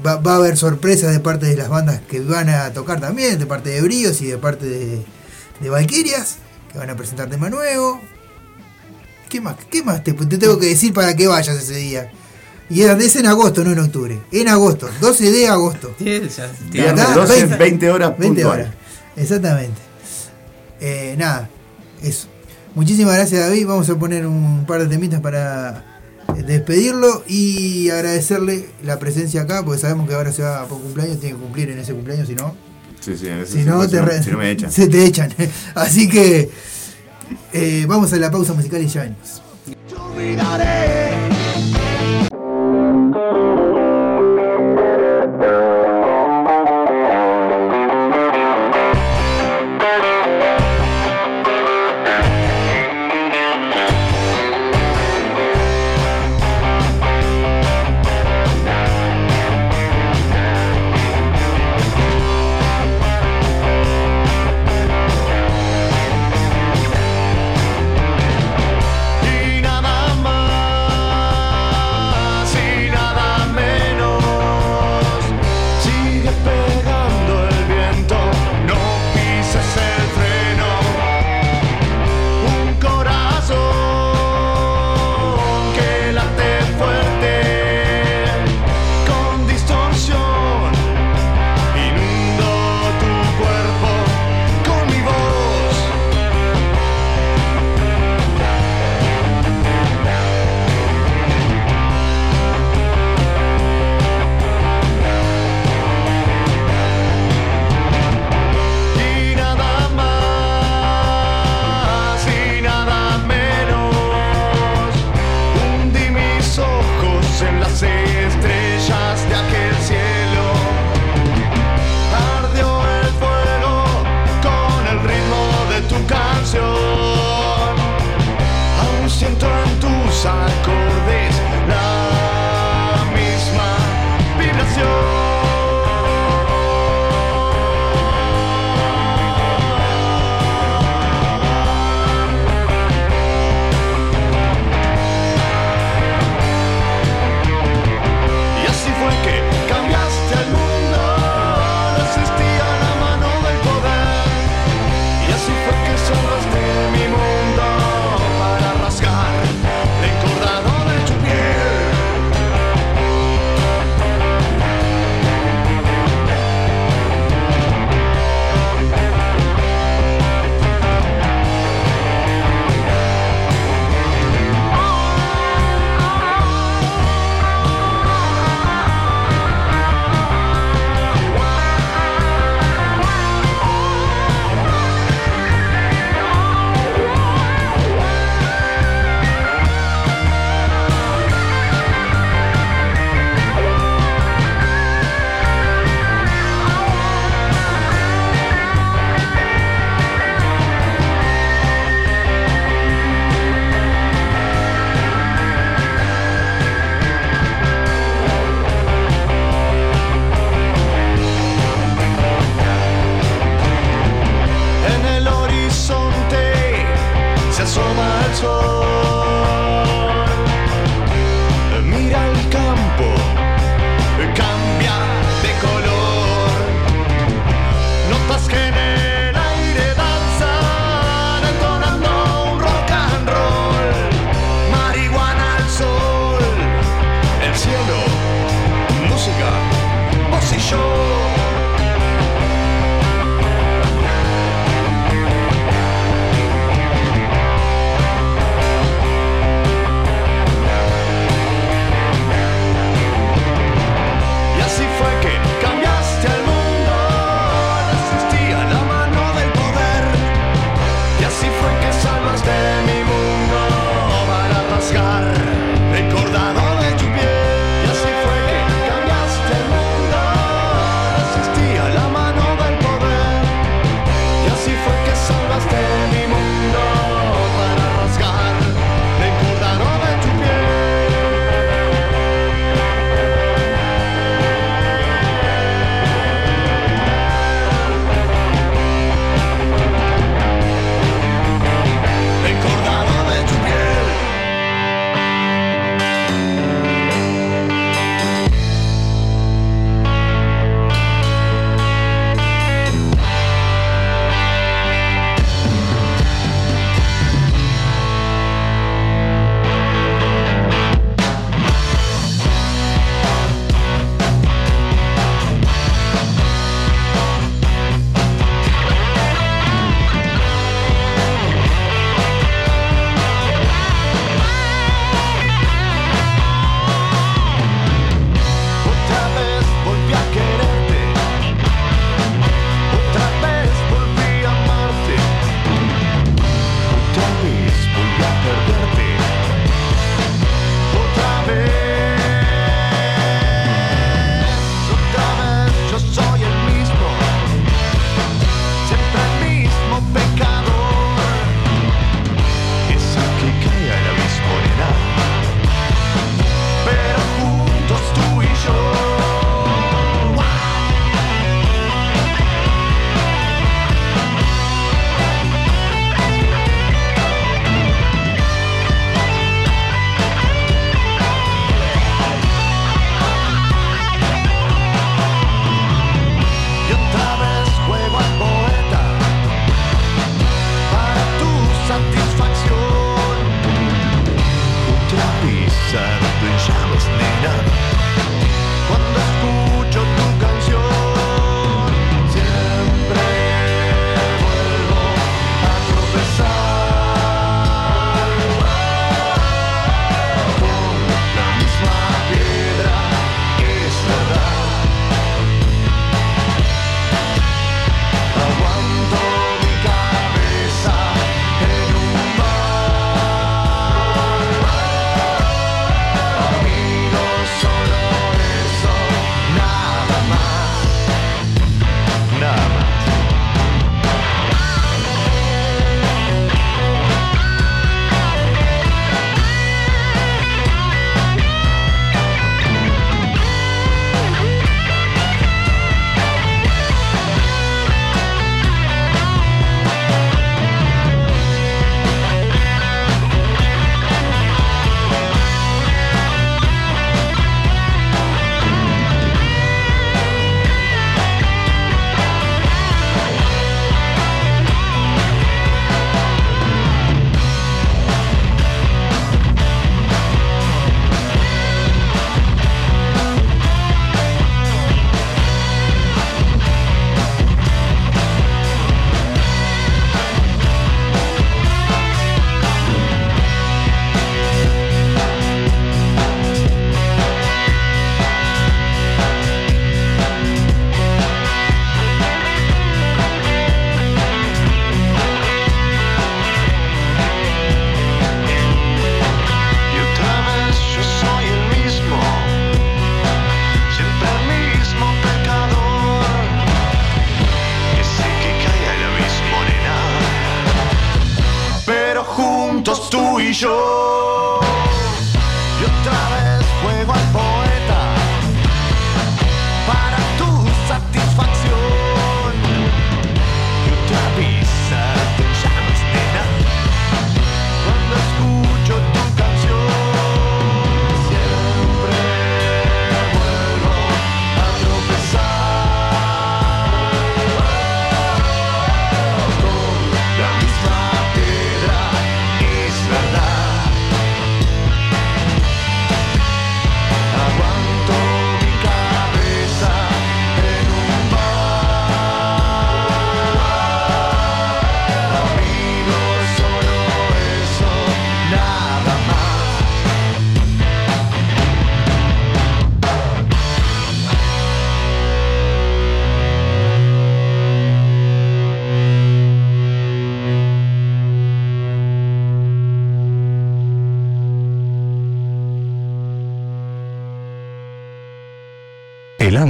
va, va a haber sorpresas de parte de las bandas que van a tocar también, de parte de Bríos y de parte de, de Valquirias, que van a presentar tema nuevo. ¿Qué más, qué más te, te tengo que decir para que vayas ese día? Y es, en agosto, no en octubre. En agosto, 12 de agosto. Viernes ¿Verdad? 12, 20 horas 20 puntual. horas. Exactamente. Eh, nada, eso. Muchísimas gracias David. Vamos a poner un par de temitas para eh, despedirlo y agradecerle la presencia acá, porque sabemos que ahora se va por cumpleaños, tiene que cumplir en ese cumpleaños, si no, Sí, sí, en ese si no, te re- si no me echan. se te echan. [LAUGHS] Así que eh, vamos a la pausa musical y ya venimos.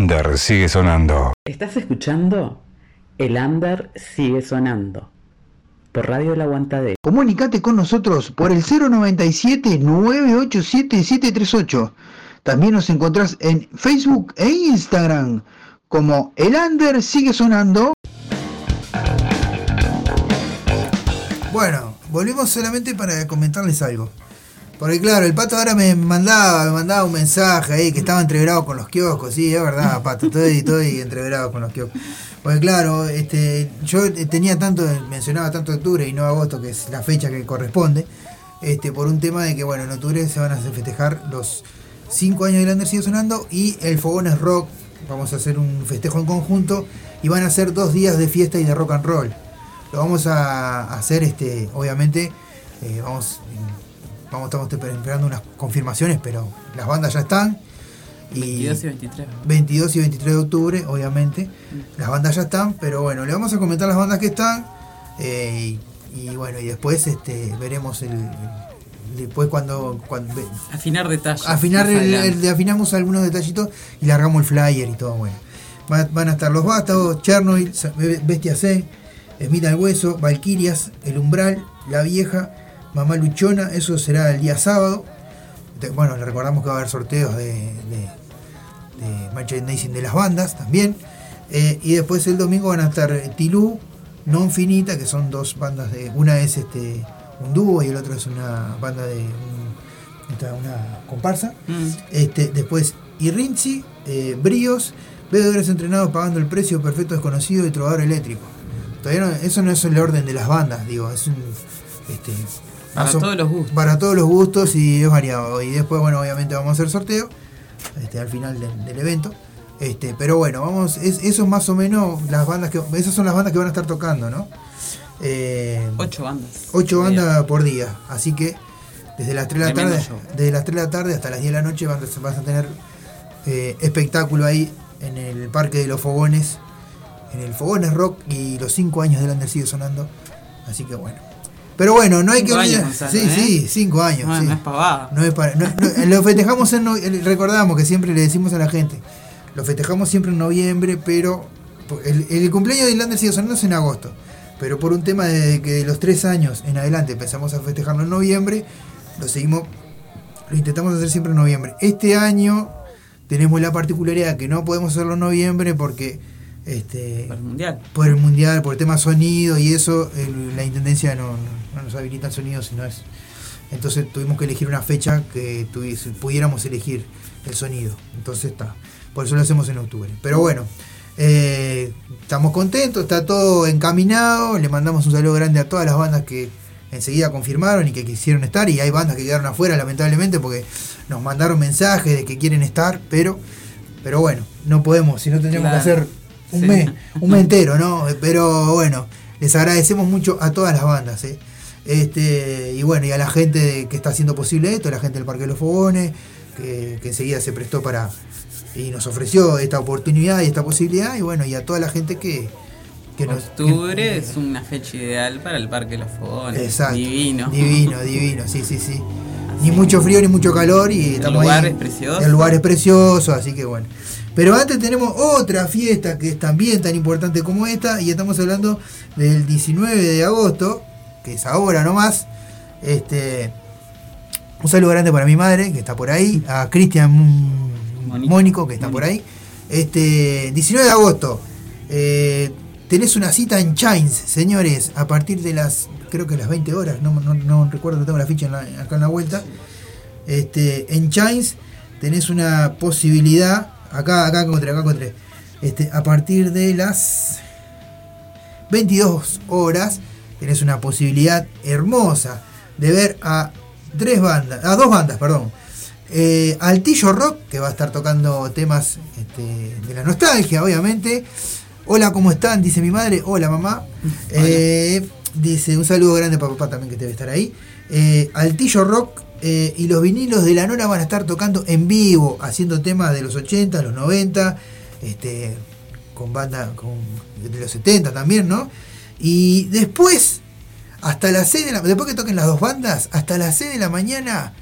Under sigue sonando. ¿Estás escuchando? El Under sigue sonando. Por Radio El Aguantadero. Comunicate con nosotros por el 097-987-738. También nos encontrás en Facebook e Instagram como El Under sigue sonando. Bueno, volvimos solamente para comentarles algo. Porque claro, el pato ahora me mandaba, me mandaba un mensaje ahí que estaba entreverado con los kioscos, sí, es verdad, pato, estoy, estoy entreverado con los kioscos. Porque claro, este, yo tenía tanto, mencionaba tanto octubre y no agosto, que es la fecha que corresponde, este, por un tema de que bueno, en octubre se van a festejar los 5 años de Lander sigue sonando y el Fogones Rock, vamos a hacer un festejo en conjunto y van a ser dos días de fiesta y de rock and roll. Lo vamos a hacer, este, obviamente, eh, vamos, vamos, estamos esperando unas confirmaciones, pero las bandas ya están. Y 22 y 23. 22 y 23 de octubre, obviamente. Las bandas ya están, pero bueno, le vamos a comentar las bandas que están. eh, y, y bueno, y después este, veremos el. el- después cuando. cuando Afinar detalles. afinar el- afinamos algunos detallitos y largamos el flyer y todo bueno. Va- Van a estar los Vástagos, Chernobyl, Bestia C, Smith al Hueso, Valquirias, El Umbral, La Vieja, Mamá Luchona, eso será el día sábado. Bueno, le recordamos que va a haber sorteos de, de, de merchandising de las bandas también. Eh, y después el domingo van a estar Tilú, Non Finita, que son dos bandas de. Una es este un dúo y el otro es una banda de un- una comparsa. Mm. Este, después Irrinzi, eh, Bríos, Bebedores entrenados pagando el precio perfecto desconocido y trovador eléctrico. Todavía no- eso no es el orden de las bandas, digo, es un este, Para o- todos los gustos. Para todos los gustos y es variado. Y después, bueno, obviamente vamos a hacer sorteo este, al final del, del evento. Este, pero bueno, vamos, es, eso es más o menos las bandas que. Esas son las bandas que van a estar tocando, ¿no? Eh, Ocho bandas. Ocho bandas por día. Así que desde las 3 de la tarde. show. Desde las 3 de la tarde hasta las 10 de la noche vas a, vas a tener eh, espectáculo ahí en el Parque de los Fogones. En el Fogones Rock y los 5 años del Under sigue sonando. Así que bueno. Pero bueno, no hay Cinco que años, olvidar. Gonzalo, sí, ¿eh? sí, 5 años. No, sí. no es pavada. No es para- no- no, lo festejamos en no- recordamos que siempre le decimos a la gente, lo festejamos siempre en noviembre, pero el, el cumpleaños de Irlander sigue sonando es en agosto. Pero por un tema de que de los tres años en adelante empezamos a festejarlo en noviembre, lo seguimos, lo intentamos hacer siempre en noviembre. Este año tenemos la particularidad que no podemos hacerlo en noviembre porque este Para el mundial. por el mundial, por el tema sonido y eso, el- la intendencia no, no- no nos habilita el sonido, sino es. Entonces tuvimos que elegir una fecha que tuviese- pudiéramos elegir el sonido. Entonces está. Por eso lo hacemos en octubre. Pero bueno, eh, estamos contentos, está todo encaminado. Le mandamos un saludo grande a todas las bandas que enseguida confirmaron y que quisieron estar. Y hay bandas que quedaron afuera, lamentablemente, porque nos mandaron mensajes de que quieren estar, pero, pero bueno, no podemos, si no tendríamos Claro. que hacer un Sí. mes, un mes entero, ¿no? Pero bueno, les agradecemos mucho a todas las bandas, ¿eh? Este, y bueno, y a la gente que está haciendo posible esto, la gente del Parque de los Fogones, que, que enseguida se prestó para y nos ofreció esta oportunidad y esta posibilidad, y bueno, y a toda la gente que, que nos. Octubre es una fecha ideal para el Parque de los Fogones. Exacto. Divino. Divino, divino, sí, sí, sí. Ni mucho frío ni mucho calor y estamos lugar ahí. es precioso. El lugar es precioso, así que bueno. Pero antes tenemos otra fiesta que es también tan importante como esta y estamos hablando del 19 de agosto, que es ahora nomás. Este, Un saludo grande para mi madre, que está por ahí, a Cristian Mónico, que está por ahí. Este, 19 de agosto, eh, tenés una cita en Chains, señores, a partir de las, creo que las 20 horas, no, no- no recuerdo, tengo la ficha en la- acá en la vuelta. Este, en Chains tenés una posibilidad, acá, acá encontré, acá encontré, este, a partir de las 22 horas tenés una posibilidad hermosa de ver a tres bandas, a dos bandas, perdón. Eh, Altillo Rock, que va a estar tocando temas este, de la nostalgia, obviamente. Hola, ¿cómo están? Dice mi madre. Hola, mamá. Eh, dice un saludo grande para papá también que debe estar ahí. Eh, Altillo Rock eh, y los vinilos de la Nona van a estar tocando en vivo, haciendo temas de los 80, los 90, este, con banda con, de los 70 también, ¿no? Y después, hasta las 6 de la después que toquen las dos bandas, hasta las 6 de la mañana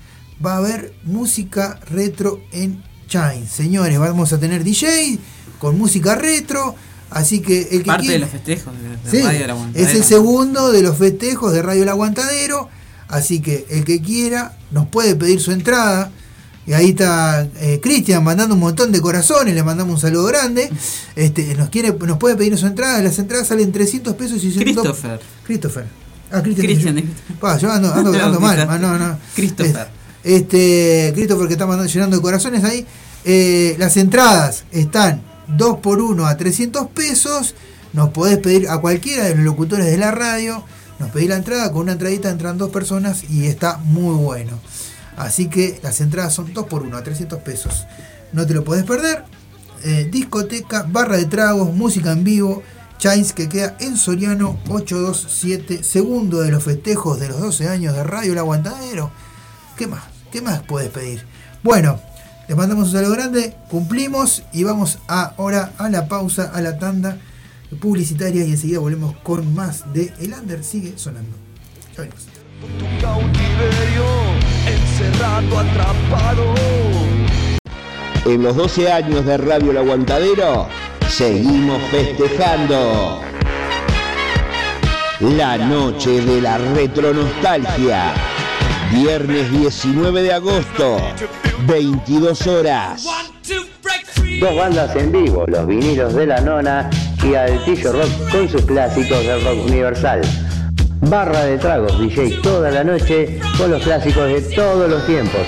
va a haber música retro en Chain. Señores, vamos a tener DJ con música retro. Así que el que Parte de quiera- los festejos de, de Sí, Radio El Aguantadero. es el segundo de los festejos de Radio El Aguantadero. Así que el que quiera nos puede pedir su entrada. Y ahí está eh, Cristian mandando un montón de corazones, le mandamos un saludo grande. Este, nos quiere, nos puede pedir su entrada, las entradas salen 300 pesos y 100 Christopher. Christopher. Ah, Cristian. Cristian. Pa, yo ando, ando, [LAUGHS] ando mal. ah, no, no. Christopher. Este, Christopher que está mandando, llenando de corazones ahí. Eh, las entradas están 2 por 1 a 300 pesos. Nos podés pedir a cualquiera de los locutores de la radio. Nos pedís la entrada, con una entradita entran dos personas y está muy bueno. Así que las entradas son 2 por 1 a 300 pesos. No te lo podés perder. Eh, discoteca, barra de tragos, música en vivo. Chains que queda en Soriano 827, segundo de los festejos de los 12 años de Radio El Aguantadero. ¿Qué más? ¿Qué más puedes pedir? Bueno, les mandamos un saludo grande, cumplimos y vamos ahora a la pausa, a la tanda publicitaria y enseguida volvemos con más de El Under sigue sonando. Ya. Atrapado. En los 12 años de Radio El Aguantadero, seguimos festejando. La noche de la retronostalgia. Viernes 19 de agosto, 22 horas. Dos bandas en vivo, los vinilos de la nona y Altillo Rock con sus clásicos del rock universal. Barra de tragos, DJ toda la noche con los clásicos de todos los tiempos.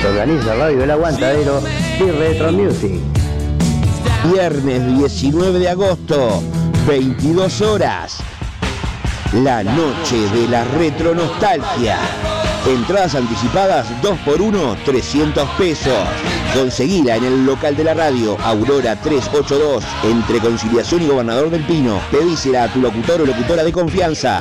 Se organiza Radio El Aguantadero y Retro Music. Viernes 19 de agosto, 22 horas. La noche de la retronostalgia. Entradas anticipadas 2x1, 300 pesos. Conseguila en el local de la radio, Aurora 382, entre Conciliación y Gobernador del Pino. Pedísela a tu locutor o locutora de confianza.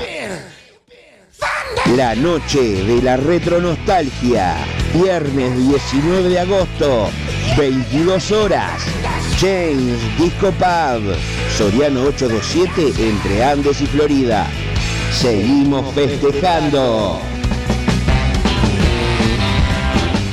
La noche de la retronostalgia. Viernes 19 de agosto, 22 horas. James Disco Pub. Soriano 827 entre Andes y Florida. Seguimos festejando.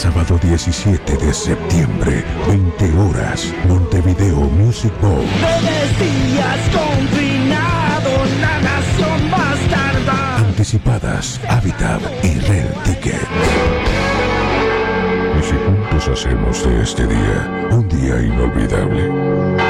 Sábado 17 de septiembre, 20 horas, Montevideo Music Bowl. Días confinado, la nación bastarda. Anticipadas, Habitat y Rare Ticket. Y si juntos hacemos de este día un día inolvidable.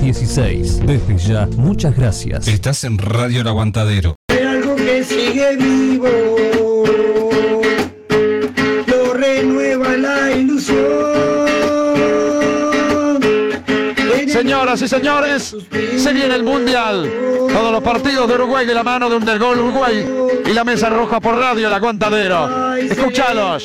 716. Desde ya, muchas gracias. Estás en Radio El Aguantadero. Hay algo que sigue vivo, lo renueva la ilusión. Señoras y señores, se viene el Mundial. Todos los partidos de Uruguay de la mano de un del gol Uruguay y la mesa roja por radio El Aguantadero. Escuchalos.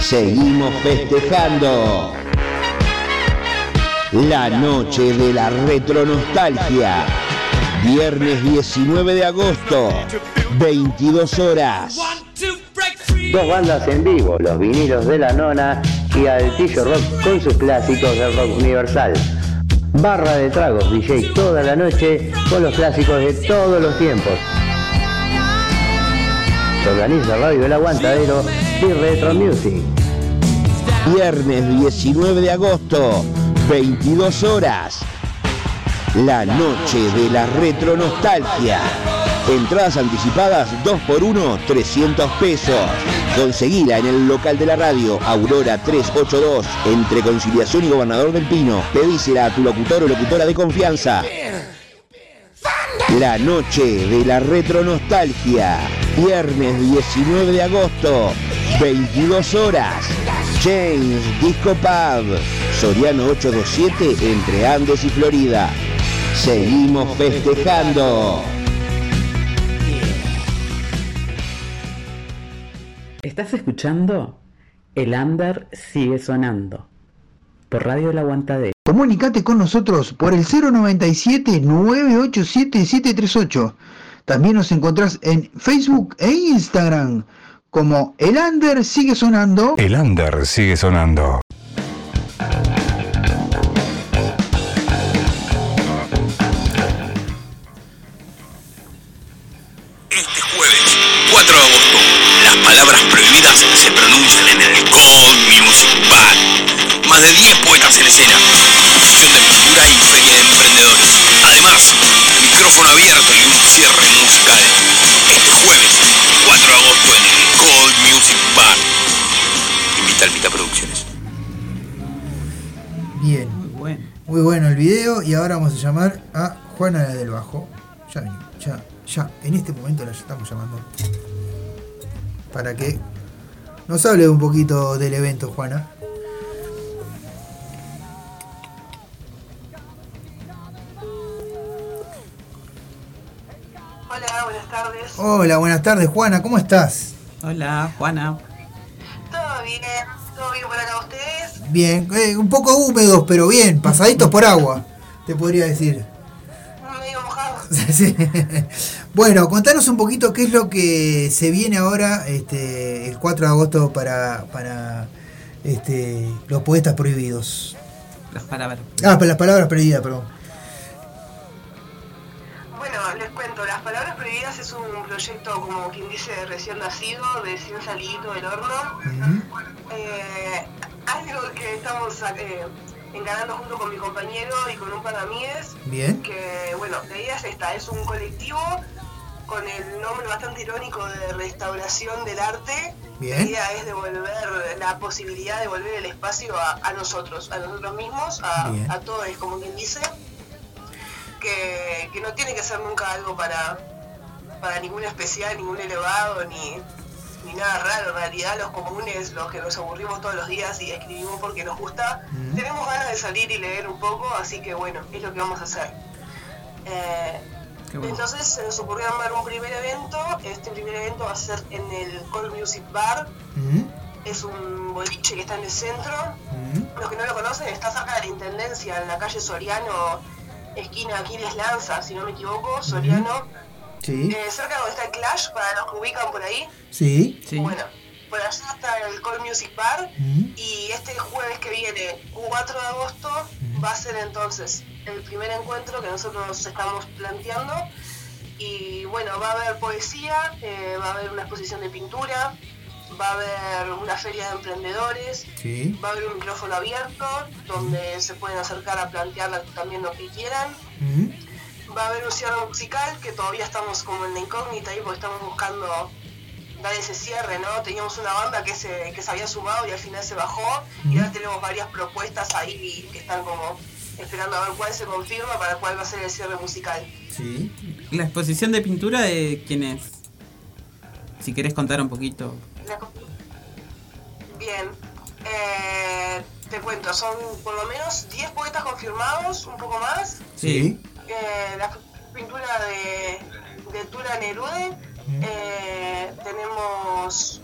seguimos festejando. La noche de la retronostalgia. Viernes 19 de agosto, 22 horas. Dos bandas en vivo, los vinilos de la nona y Altillo Rock con sus clásicos del rock universal. Barra de tragos, DJ toda la noche con los clásicos de todos los tiempos. Se organiza Radio El Aguantadero Retro Music. Viernes 19 de agosto, 22 horas. La noche de la retronostalgia. Entradas anticipadas 2x1, 300 pesos. Conseguila en el local de la radio Aurora 382, entre Conciliación y Gobernador del Pino. Pedísela a tu locutor o locutora de confianza. La noche de la retronostalgia. Viernes 19 de agosto, 22 horas. James Disco Pub. Soriano 827 entre Andes y Florida. Seguimos festejando. ¿Estás escuchando? El Under sigue sonando. Por Radio El Aguantadero. Comunicate con nosotros por el 097-987-738. También nos encontrás en Facebook e Instagram como El Under sigue sonando. El under sigue sonando. Este jueves, 4 de agosto, las palabras prohibidas se pronuncian en el Cold Music Bar. Más de 10 poetas en escena, sesión de pintura y feria de emprendedores. Además, micrófono abierto y un cierre musical. Este jueves, 4 de agosto, Invita al Pita Producciones. Bien. Muy bueno el video y ahora vamos a llamar a Juana la del Bajo. Ya ya, ya, en este momento la estamos llamando. Para que nos hable un poquito del evento, Juana. Hola, buenas tardes. Hola, buenas tardes, Juana, ¿cómo estás? Hola, Juana. ¿Todo bien? ¿Todo bien por acá ustedes? Bien, eh, un poco húmedos, pero bien, pasaditos por agua, te podría decir. Medio mojado. [LAUGHS] Sí. Bueno, contanos un poquito qué es lo que se viene ahora este, el 4 de agosto para, para este, los poetas prohibidos. Las palabras. Ah, para las palabras prohibidas, perdón. Bueno, les cuento, Las Palabras Prohibidas es un proyecto, como quien dice, recién nacido, de recién salidito del horno. Eh, algo que estamos eh, encarando junto con mi compañero y con un par de amigues. Bien. Que, bueno, la idea es esta, es un colectivo con el nombre bastante irónico de Restauración del Arte. Bien. La idea es devolver la posibilidad de devolver el espacio a, a nosotros, a nosotros mismos, a, Bien. a todos, como quien dice. Que, que no tiene que ser nunca algo para, para ningún especial, ningún elevado, ni, ni nada raro. En realidad, los comunes, los que nos aburrimos todos los días y escribimos porque nos gusta, tenemos ganas de salir y leer un poco, así que bueno, es lo que vamos a hacer. Eh, entonces se nos ocurrió armar un primer evento. Este primer evento va a ser en el Cold Music Bar. Es un boliche que está en el centro. Los que no lo conocen, está cerca de la Intendencia, en la calle Soriano, esquina Aquiles Lanza, si no me equivoco, Soriano. Sí. Eh, cerca donde está el Clash, para los que ubican por ahí. Sí. Bueno, por allá está el Cold Music Bar. Y este jueves que viene, 4 de agosto, va a ser entonces el primer encuentro que nosotros estamos planteando. Y bueno, va a haber poesía, eh, va a haber una exposición de pintura, va a haber una feria de emprendedores, Sí. va a haber un micrófono abierto donde se pueden acercar a plantear también lo que quieran. Va a haber un cierre musical que todavía estamos como en la incógnita ahí porque estamos buscando dar ese cierre, ¿no? Teníamos una banda que se, que se había sumado y al final se bajó y ahora tenemos varias propuestas ahí que están como esperando a ver cuál se confirma para cuál va a ser el cierre musical. Sí. La exposición de pintura de quién es. Si querés contar un poquito. La Bien, eh, te cuento, son por lo menos 10 poetas confirmados, un poco más. Sí. Eh, la pintura de, de Tula Nerude. Eh, tenemos.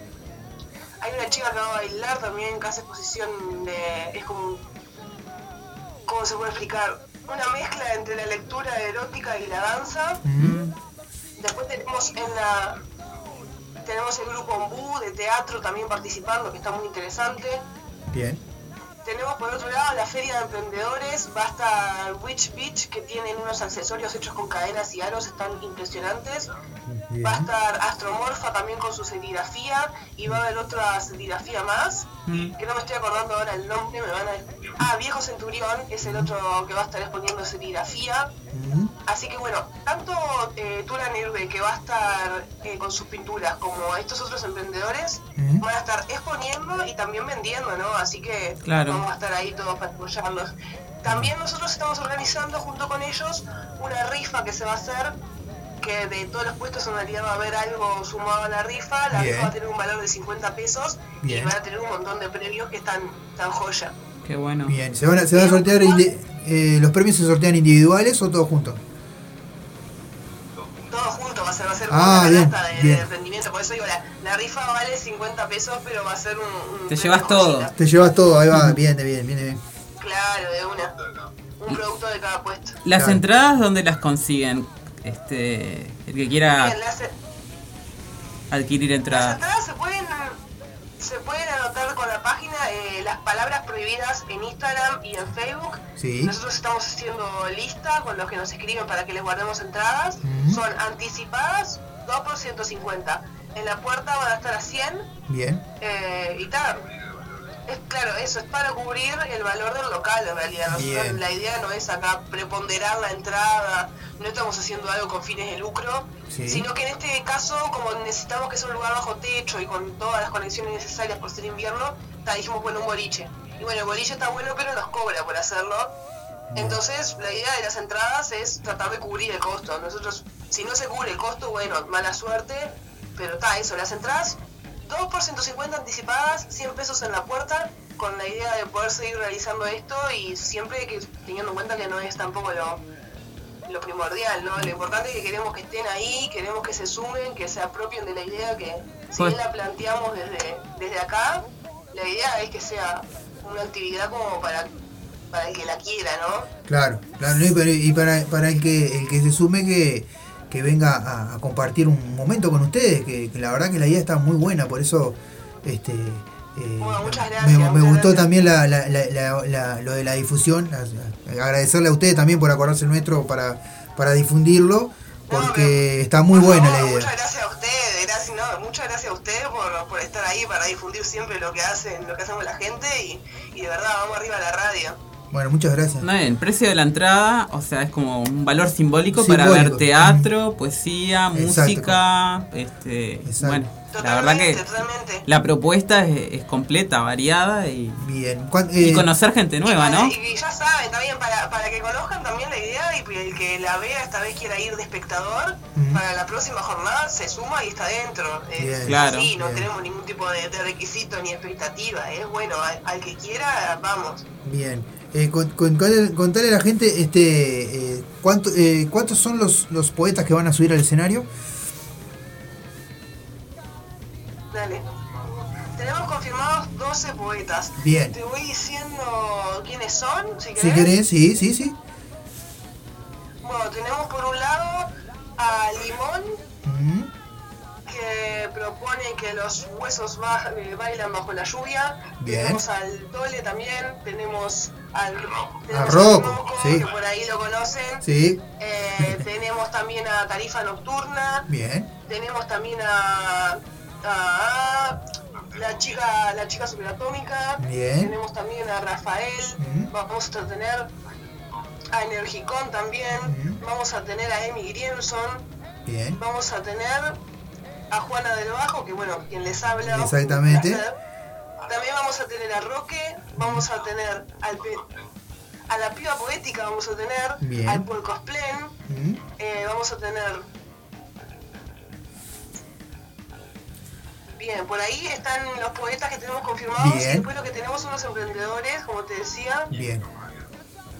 Hay una chica que va a bailar también que hace exposición de. Es como. ¿Cómo se puede explicar? Una mezcla entre la lectura erótica y la danza. Después tenemos en la. Tenemos el grupo Ombú de teatro también participando, que está muy interesante. Bien. tenemos por otro lado la feria de emprendedores, va a estar Witch Beach, que tienen unos accesorios hechos con cadenas y aros, están impresionantes. Va a estar Astromorfa también con su serigrafía y va a haber otra serigrafía más, que no me estoy acordando ahora el nombre, me van a... Ah, Viejo Centurión es el otro que va a estar exponiendo serigrafía. Así que bueno, tanto eh, Turan Irbe, que va a estar eh, con sus pinturas, como estos otros emprendedores, van a estar exponiendo y también vendiendo, ¿no? Así que Claro. vamos a estar ahí todos para apoyarlos. También nosotros estamos organizando junto con ellos una rifa que se va a hacer, que de todos los puestos en realidad va a haber algo sumado a la rifa. La Bien. rifa va a tener un valor de 50 pesos Bien. y van a tener un montón de premios que están tan joya. Qué bueno. Bien, ¿se van a, se van a sortear eh, los premios se sortean individuales o todos juntos? Todo junto va a ser, va a ser Ah, una bien, de, bien. de rendimiento. Por eso digo, la, la rifa vale 50 pesos, pero va a ser un. un Te llevas todo. Te llevas todo, ahí va, bien, bien, bien, bien. Claro, de una. Un producto de cada puesto. Las Claro. entradas, ¿dónde las consiguen? Este, el que quiera Bien, las, adquirir las entradas. entradas se pueden, se pueden anotar con la página eh, las palabras prohibidas en Instagram y en Facebook. Sí. Nosotros estamos haciendo lista con los que nos escriben para que les guardemos entradas. Son anticipadas 2 por 150. En la puerta van a estar a 100 Bien. Eh, y tal. Es claro, eso es para cubrir el valor del local en realidad. Nosotros la idea no es acá preponderar la entrada, no estamos haciendo algo con fines de lucro, Sí. sino que en este caso, como necesitamos que sea un lugar bajo techo y con todas las conexiones necesarias por ser invierno, ta, dijimos, bueno, un boliche. Y bueno, el boliche está bueno, pero nos cobra por hacerlo. Entonces, la idea de las entradas es tratar de cubrir el costo. Nosotros, si no se cubre el costo, bueno, mala suerte, pero está eso, las entradas 2 por 150 anticipadas, 100 pesos en la puerta, con la idea de poder seguir realizando esto y siempre que teniendo en cuenta que no es tampoco lo, lo primordial, ¿no? Lo importante es que queremos que estén ahí, queremos que se sumen, que se apropien de la idea que si Pues- bien la planteamos desde, desde acá, la idea es que sea una actividad como para, para el que la quiera, ¿no? Claro, claro, y para, y para, para el que el que se sume que, que venga a, a compartir un momento con ustedes, que, que la verdad que la idea está muy buena, por eso este eh, muchas me, gracias, me muchas gustó gracias. también la, la- la- lo de la difusión, agradecerle a ustedes también por acordarse nuestro para, para difundirlo, porque está muy buena la idea. Muchas gracias a ustedes, gracias, no, muchas gracias a ustedes por, por estar ahí para difundir siempre lo que hacen, lo que hacemos la gente y, y de verdad vamos arriba a la radio. Bueno, muchas gracias. No, el precio de la entrada, o sea, es como un valor simbólico, para Simbólico. ver teatro, poesía, Exacto. música, este, Exacto. bueno, la verdad que la propuesta es, es completa, variada y, Bien. ¿Cuán- y eh, conocer gente nueva, ¿no? Y, y ya saben, también para, para que conozcan también la idea y el que la vea esta vez quiera ir de espectador, para la próxima jornada se suma y está dentro. Es Bien. Claro. así, no Bien. tenemos ningún tipo de, de requisito ni expectativa, es bueno, al, al que quiera, vamos. Bien. Eh, con- con- con- contale a la gente este eh, cuánto, eh, cuántos son los, los poetas que van a subir al escenario. Dale. Tenemos confirmados 12 poetas. Bien. Te voy diciendo quiénes son, si querés. Si querés, sí, sí, sí. Bueno, tenemos por un lado a Limón, Mm, que propone que los huesos ba- eh, bailan bajo la lluvia. Bien. Tenemos al Tole también, tenemos al, tenemos A al sí. que por ahí lo conocen. Sí. Eh, [LAUGHS] tenemos también a Tarifa Nocturna. Bien. Tenemos también a, a la chica la chica superatómica. Bien. Tenemos también a Rafael. Vamos a tener a Energicon también. Vamos a tener a Emi Grienson. Bien. Vamos a tener a Juana del Bajo, que bueno, quien les habla. Exactamente. También vamos a tener a Roque, vamos a tener al a la piba poética, vamos a tener Bien. al Polcosplen, Mm, eh, vamos a tener. Bien, por ahí están los poetas que tenemos confirmados Bien. y después lo que tenemos son los emprendedores, como te decía. Bien.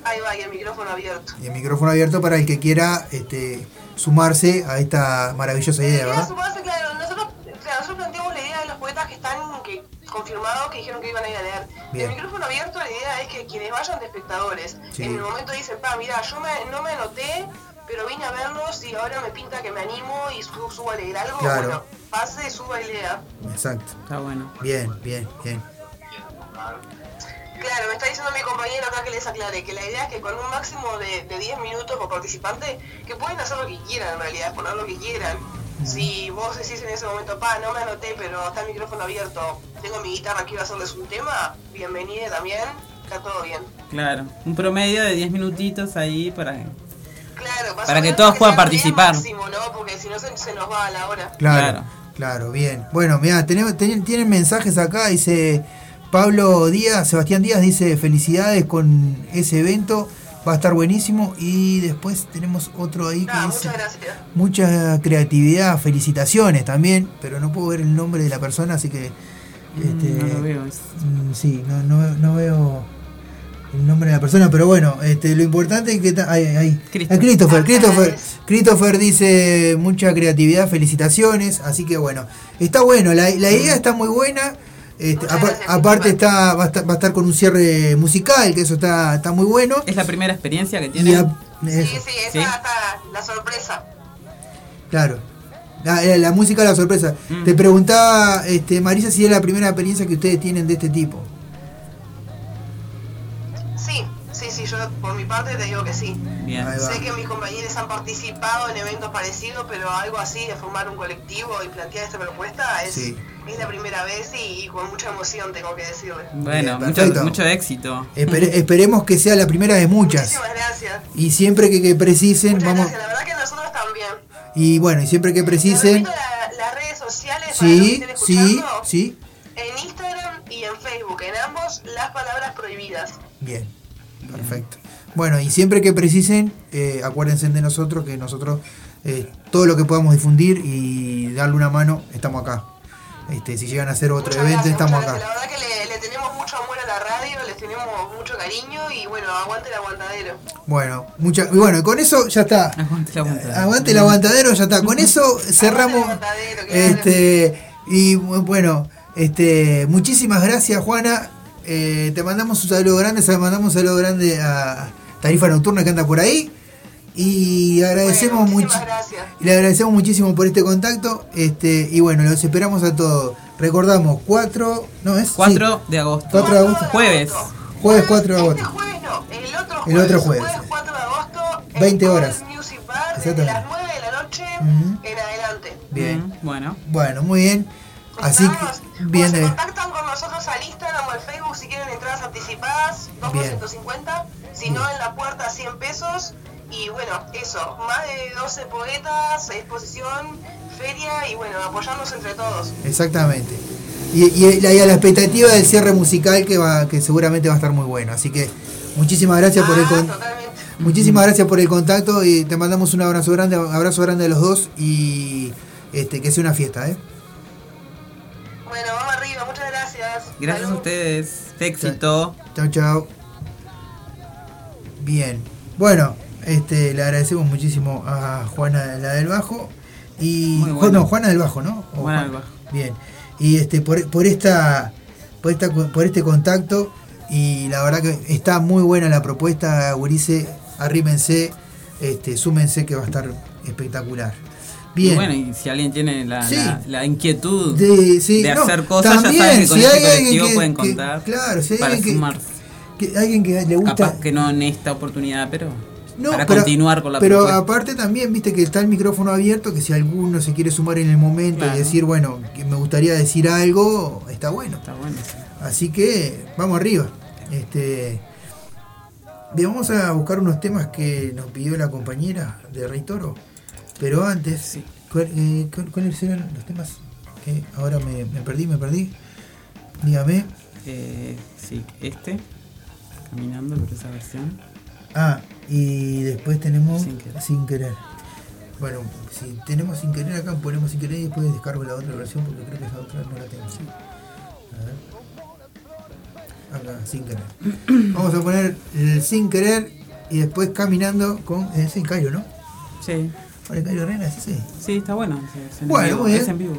Ahí va, y el micrófono abierto. Y el micrófono abierto para el que quiera este, sumarse a esta maravillosa idea, ¿verdad? sumarse, claro, nosotros, claro, nosotros planteamos la idea de los poetas que están que, confirmados que dijeron que iban a ir a leer. Bien. El micrófono abierto, la idea es que quienes vayan de espectadores, Sí. en el momento dicen, pa, mira, yo me- no me anoté, pero vine a verlos y ahora me pinta que me animo y su- subo a leer algo. Claro. Bueno, pase, suba y lea. Exacto. Está bueno. Bien, bien, bien. Claro, me está diciendo mi compañero acá que les aclare que la idea es que con un máximo de, de 10 minutos por participante, que pueden hacer lo que quieran en realidad, poner lo que quieran. Si vos decís en ese momento, pa, no me anoté, pero está el micrófono abierto, tengo mi guitarra, quiero hacerles un tema, bienvenida también, está todo bien. Claro, un promedio de 10 minutitos ahí para, Claro, para que todos puedan sea el 10 participar. máximo, ¿no? Porque si no se, se nos va a la hora. Claro, claro, bien. Bueno, mira, tenemos, ten- tienen mensajes acá, dice Pablo Díaz, Sebastián Díaz dice felicidades con ese evento, va a estar buenísimo. Y después tenemos otro ahí que Ah, dice muchas gracias. mucha creatividad, felicitaciones también, pero no puedo ver el nombre de la persona, así que... Este, no lo veo. mm, sí, no, no, no veo el nombre de la persona, pero bueno, este, lo importante es que... ta- Ahí, ahí. Ah, Christopher, Christopher, Christopher dice mucha creatividad, felicitaciones, así que bueno, está bueno, la, la idea está muy buena. este, apa- aparte está va a, estar, va a estar con un cierre musical, que eso está, está muy bueno. Es la primera experiencia que tiene. a- Sí, sí, esa está la sorpresa. claro. La, la- la música la sorpresa. Mm. Te preguntaba este, Marisa si es la primera experiencia que ustedes tienen de este tipo. Yo por mi parte te digo que sí. Bien. Sé que mis compañeros han participado en eventos parecidos, pero algo así de formar un colectivo y plantear esta propuesta es, Sí. es la primera vez y, y con mucha emoción tengo que decirle. Bueno, Bien, mucho, éxito. Espere- esperemos que sea la primera de muchas. Muchísimas gracias. Y siempre que, que precisen, vamos. La verdad que nosotros también. Y bueno, y siempre que precisen. La- las redes sociales para los que Sí, estén sí, escuchando, sí. en Instagram y en Facebook, en ambos las palabras prohibidas. Bien, perfecto. Bueno, y siempre que precisen, eh, acuérdense de nosotros, que nosotros eh, todo lo que podamos difundir y darle una mano, estamos acá. Este, si llegan a hacer otro evento, estamos acá. La verdad que le, le tenemos mucho amor a la radio, les tenemos mucho cariño y bueno, aguante el aguantadero. Bueno, mucha, y bueno, con eso ya está. Aguante el aguantadero. Aguante el aguantadero, ya está. Con eso cerramos. Este, y bueno, este, muchísimas gracias, Juana. Eh, te mandamos un saludo grande, se mandamos un saludo grande a Tarifa Nocturna que anda por ahí. Y agradecemos mucho. Y le agradecemos muchísimo por este contacto. Este, y bueno, los esperamos a todos. Recordamos, 4, no es 4 de agosto. 4 de agosto. Jueves. Jueves 4 de agosto. El otro El otro jueves. 4 de agosto, 20 horas. Music Bar, desde las 9 de la noche Ujú. en adelante. Bien. Bueno. Bueno, muy bien. Así que, bien. Se contactan con nosotros al Instagram o al Facebook si quieren entradas anticipadas, 2 por Bien. 150, si no en la puerta 100 pesos. Y bueno, eso, más de 12 poetas, exposición, feria y bueno, apoyarnos entre todos. Exactamente. Y, y la, y a la expectativa del cierre musical que va que seguramente va a estar muy bueno. Así que muchísimas gracias por el con- muchísimas gracias por el contacto y te mandamos un abrazo grande, abrazo grande a los dos y este que sea una fiesta, ¿eh? Bueno, vamos arriba, muchas gracias. Gracias a ustedes. Éxito. Chao, chao. Bien. Bueno, este le agradecemos muchísimo a Juana la del Bajo y Muy bueno. no, Juana del Bajo, ¿no? O Juana Juan- del Bajo. Bien. Y este por, por esta por esta por este contacto y la verdad que está muy buena la propuesta, Gurice, arrímense, este, súmense que va a estar espectacular. Bien. Y bueno, y si alguien tiene la, Sí. la, la inquietud De- sí, de no, hacer cosas, también, ya saben que con si este colectivo que- pueden que- contar claro, si para alguien que- sumarse. Que alguien que le gusta Capaz que no en esta oportunidad, pero No, para pero- continuar con la Pero propuesta. aparte también, viste que está el micrófono abierto, que si alguno se quiere sumar en el momento Claro. y decir, bueno, que me gustaría decir algo, está bueno. Está bueno. Así que vamos arriba. Este, bien, vamos a buscar unos temas que nos pidió la compañera de Rey Toro. Pero antes, ¿cuál- eh, cuál- ¿cuáles eran los temas? que ahora me, me perdí, me perdí. Dígame. Eh, sí, este, caminando por esa versión. Ah, y después tenemos Sin querer. sin querer. Bueno, si tenemos sin querer acá, ponemos sin querer y después descargo la otra versión porque creo que esa otra no la tengo. A ver. Acá, sin querer. [CLEARS THROAT] Vamos a poner el sin querer y después caminando con. Es en Cairo, ¿no? Sí. El Cairo Arena, sí, sí. Sí, está bueno. es en Bueno, vivo, muy bien. es en vivo.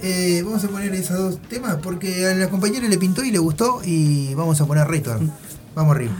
Eh, vamos a poner esos dos temas porque a la compañera le pintó y le gustó y vamos a poner Reitor. Vamos arriba.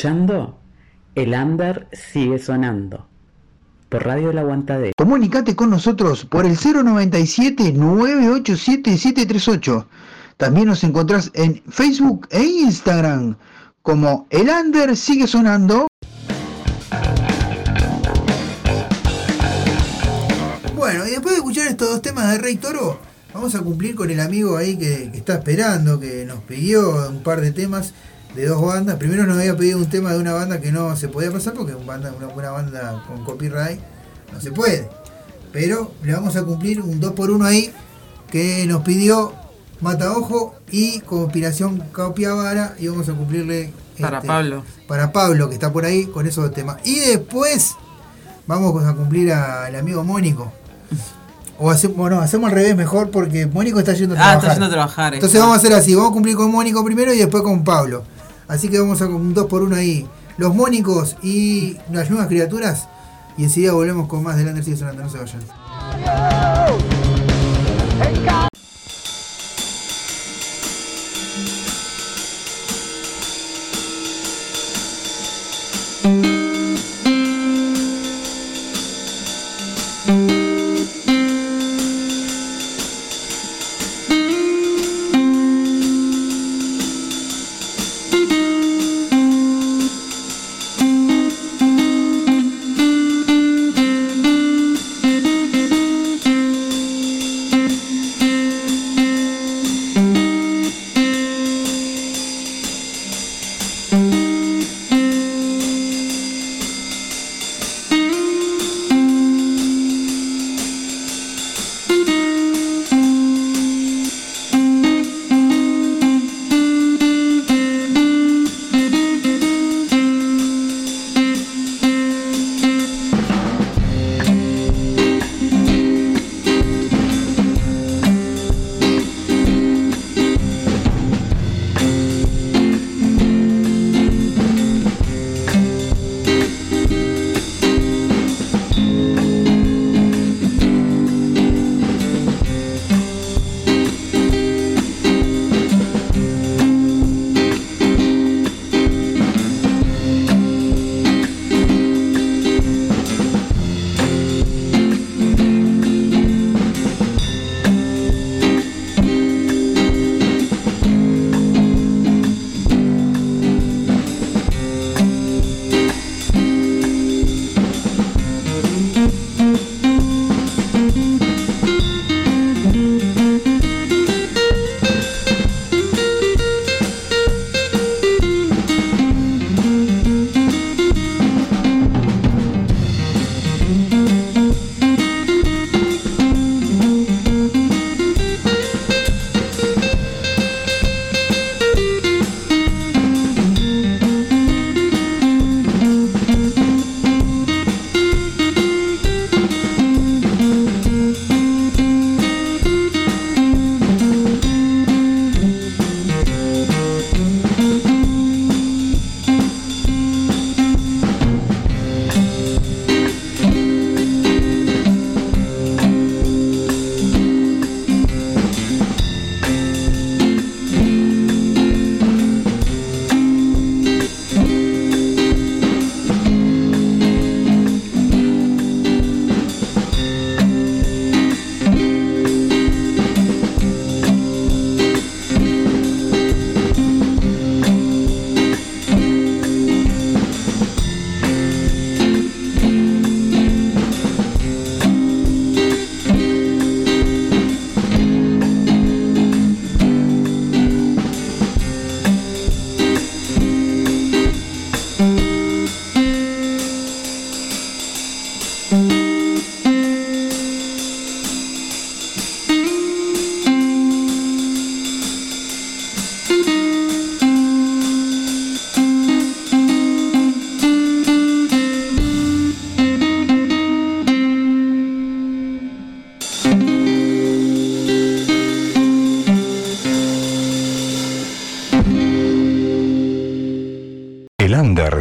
Escuchando El Under sigue sonando por Radio El Aguantadero. Comunicate con nosotros por el 097-987-738. También nos encontrás en Facebook e Instagram como El Under sigue sonando. Bueno, y después de escuchar estos dos temas de Rey Toro, vamos a cumplir con el amigo ahí que, que está esperando, que nos pidió un par de temas de dos bandas. Primero nos había pedido un tema de una banda que no se podía pasar porque un banda, una buena banda con copyright no se puede. Pero le vamos a cumplir un 2 por 1 ahí que nos pidió Mata Ojo y Conspiración Capiavara y vamos a cumplirle Para este, Pablo. Para Pablo que está por ahí con esos dos temas. Y después vamos a cumplir al amigo Mónico. O hacemos, bueno, hacemos al revés mejor porque Mónico está yendo a Ah, trabajar. está yendo a trabajar. Entonces vamos a hacer así, vamos a cumplir con Mónico primero y después con Pablo. Así que vamos a un 2 por 1 ahí. Los Mónicos y las nuevas criaturas. Y enseguida volvemos con más del Under sigue sonando, no se vayan.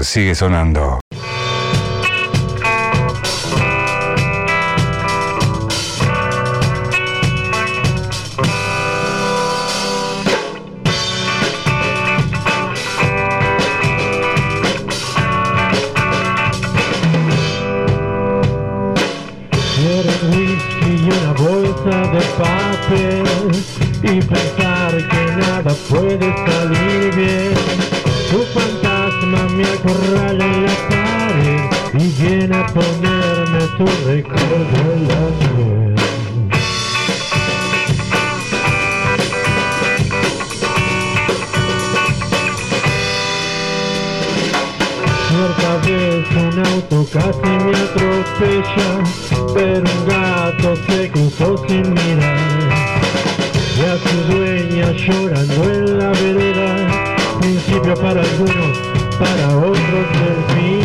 Sigue sonando. pasó sin mirar y a su dueña llorando en la vereda, principio para algunos, para otros el fin.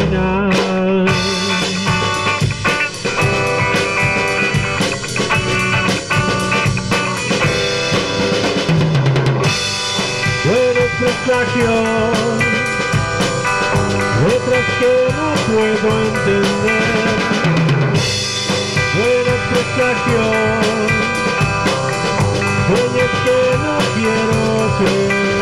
traición. Ella que no quiero ser.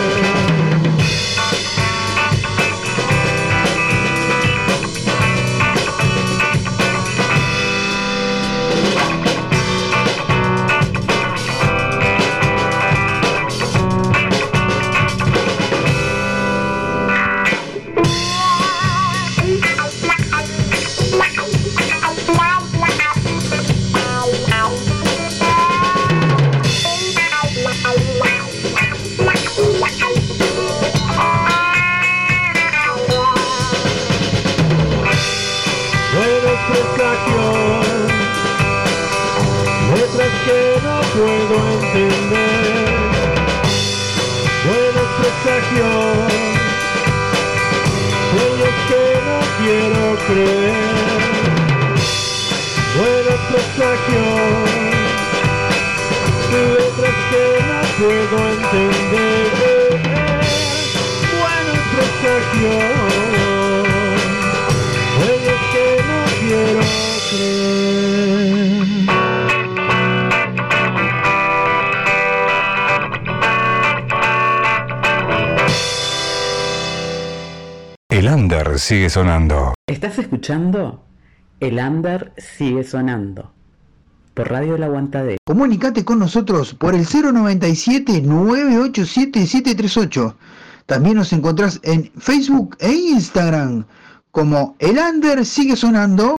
sonando. ¿Estás escuchando? El Under sigue sonando. Por Radio La Aguantadero. Comunicate con nosotros por el 097-987-738. También nos encontrás en Facebook e Instagram como El Under sigue sonando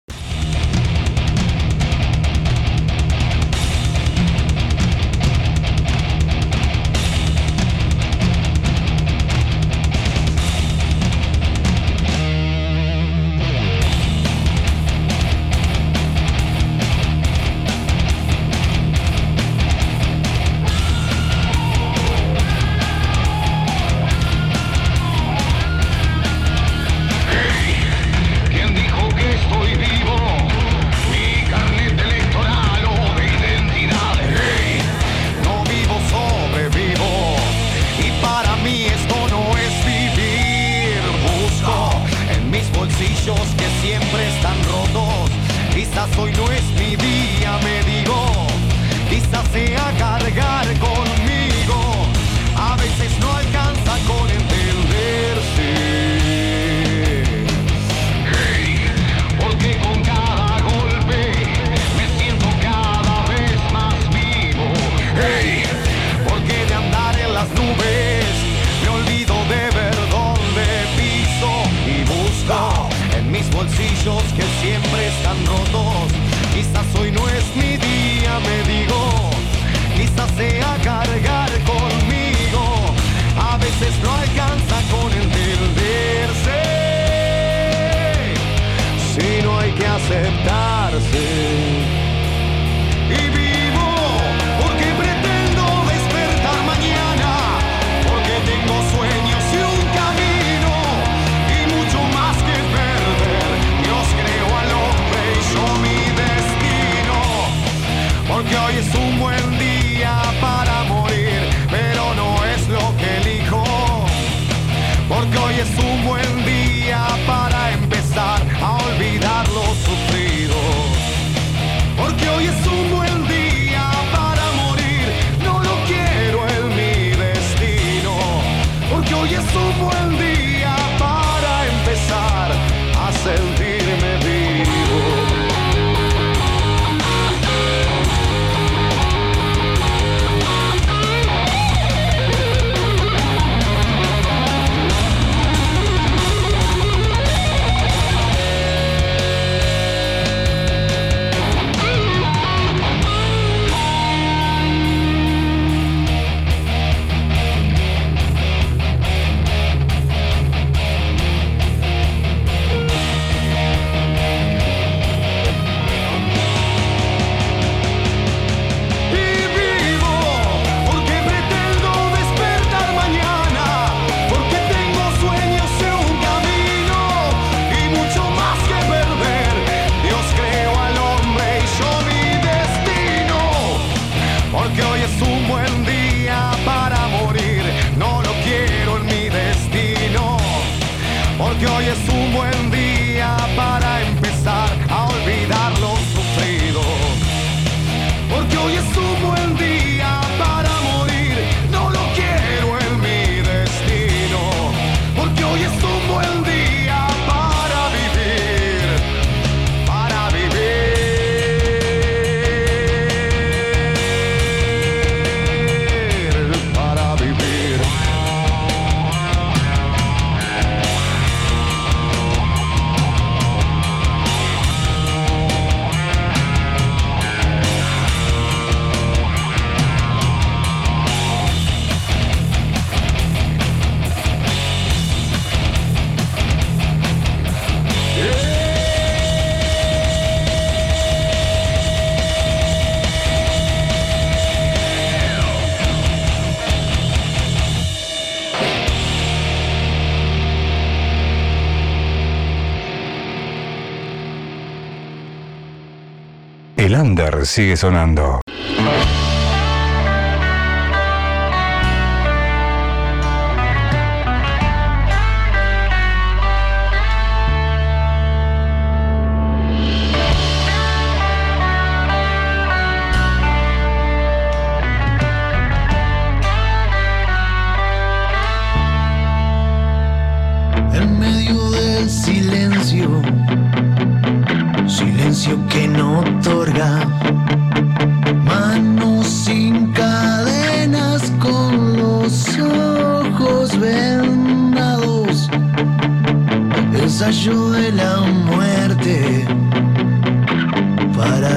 sigue sonando.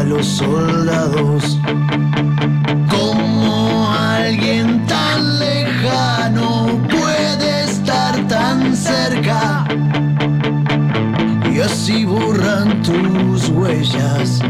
Los soldados. Como alguien tan lejano puede estar tan cerca y así borran tus huellas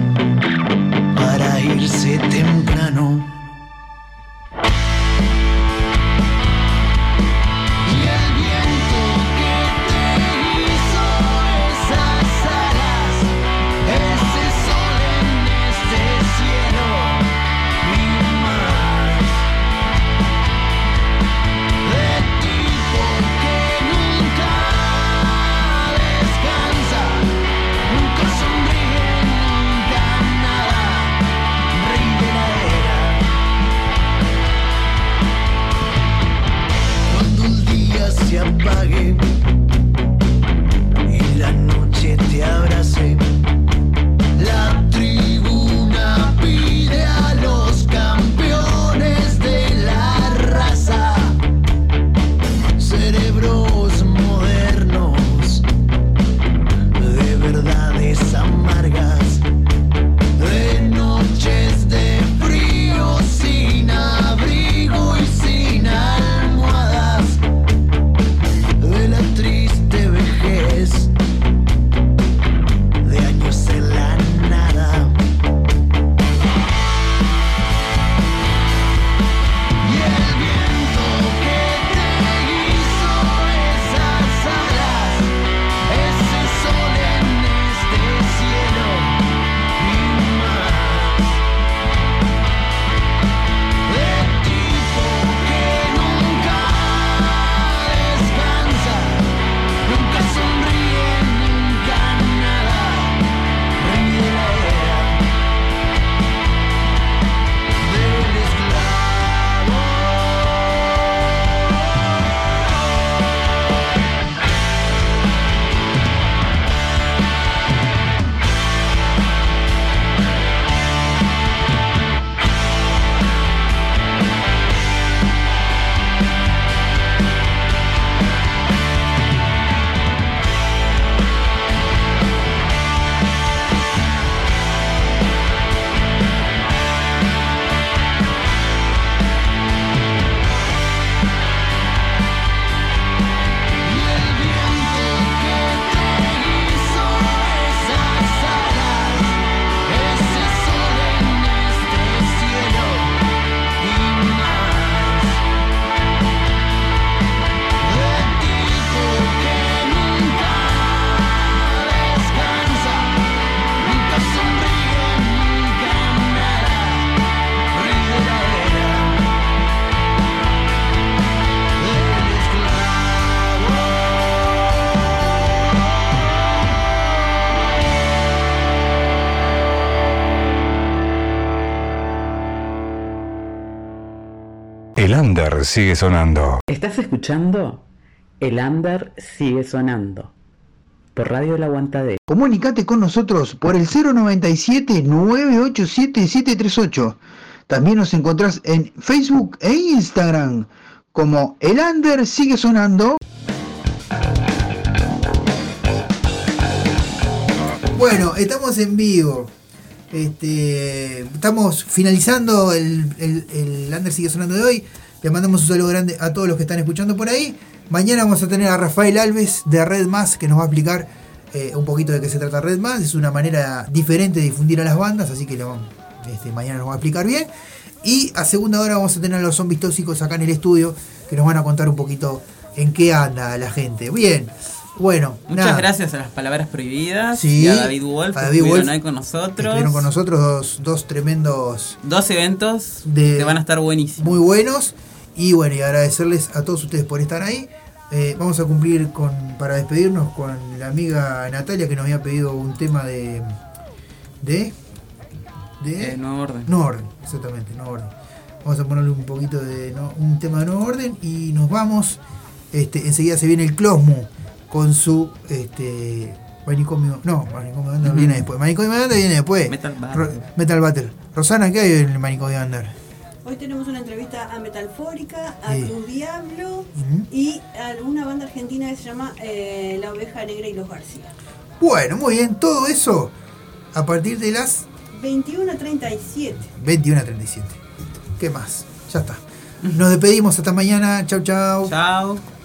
sigue sonando. ¿Estás escuchando? El under sigue sonando. Por Radio El Aguantadero. Comunicate con nosotros por el 097-987-738. También nos encontrás en Facebook e Instagram como El Under Sigue Sonando. Bueno, estamos en vivo. Este, estamos finalizando el, el, el Under Sigue Sonando de hoy. Les mandamos un saludo grande a todos los que están escuchando por ahí. Mañana vamos a tener a Rafael Alves de Red Más que nos va a explicar eh, un poquito de qué se trata Red Más. Es una manera diferente de difundir a las bandas, así que le este, mañana nos va a explicar bien. Y a segunda hora vamos a tener a los zombies tóxicos acá en el estudio que nos van a contar un poquito en qué anda la gente. Bien, Bueno, Muchas nada. gracias a las palabras prohibidas Sí, y a David Wolf, a que David Wolf, ahí con nosotros. Estuvieron con nosotros dos, dos tremendos Dos eventos de- que van a estar buenísimos. muy buenos. Y bueno, y agradecerles a todos ustedes por estar ahí. Eh, vamos a cumplir con para despedirnos con la amiga Natalia que nos había pedido un tema de. de. de. Eh, nuevo orden. No orden, exactamente, no orden. Vamos a ponerle un poquito de no- un tema de nuevo orden y nos vamos. Este, enseguida se viene el Closmo con su este manicomio. No, manicomio Under viene después. Manicomio Under viene después. Metal Battle. Ro- Metal Battle. Rosana, ¿qué hay en el manicomio Under? Hoy tenemos una entrevista a Metalfórica, a Sí. Cruz Diablo y a una banda argentina que se llama eh, La Oveja Negra y los García. Bueno, muy bien, todo eso a partir de las 21 a 37. 21 a 37. ¿Qué más? Ya está. Nos despedimos hasta mañana. Chau, chau. Chao.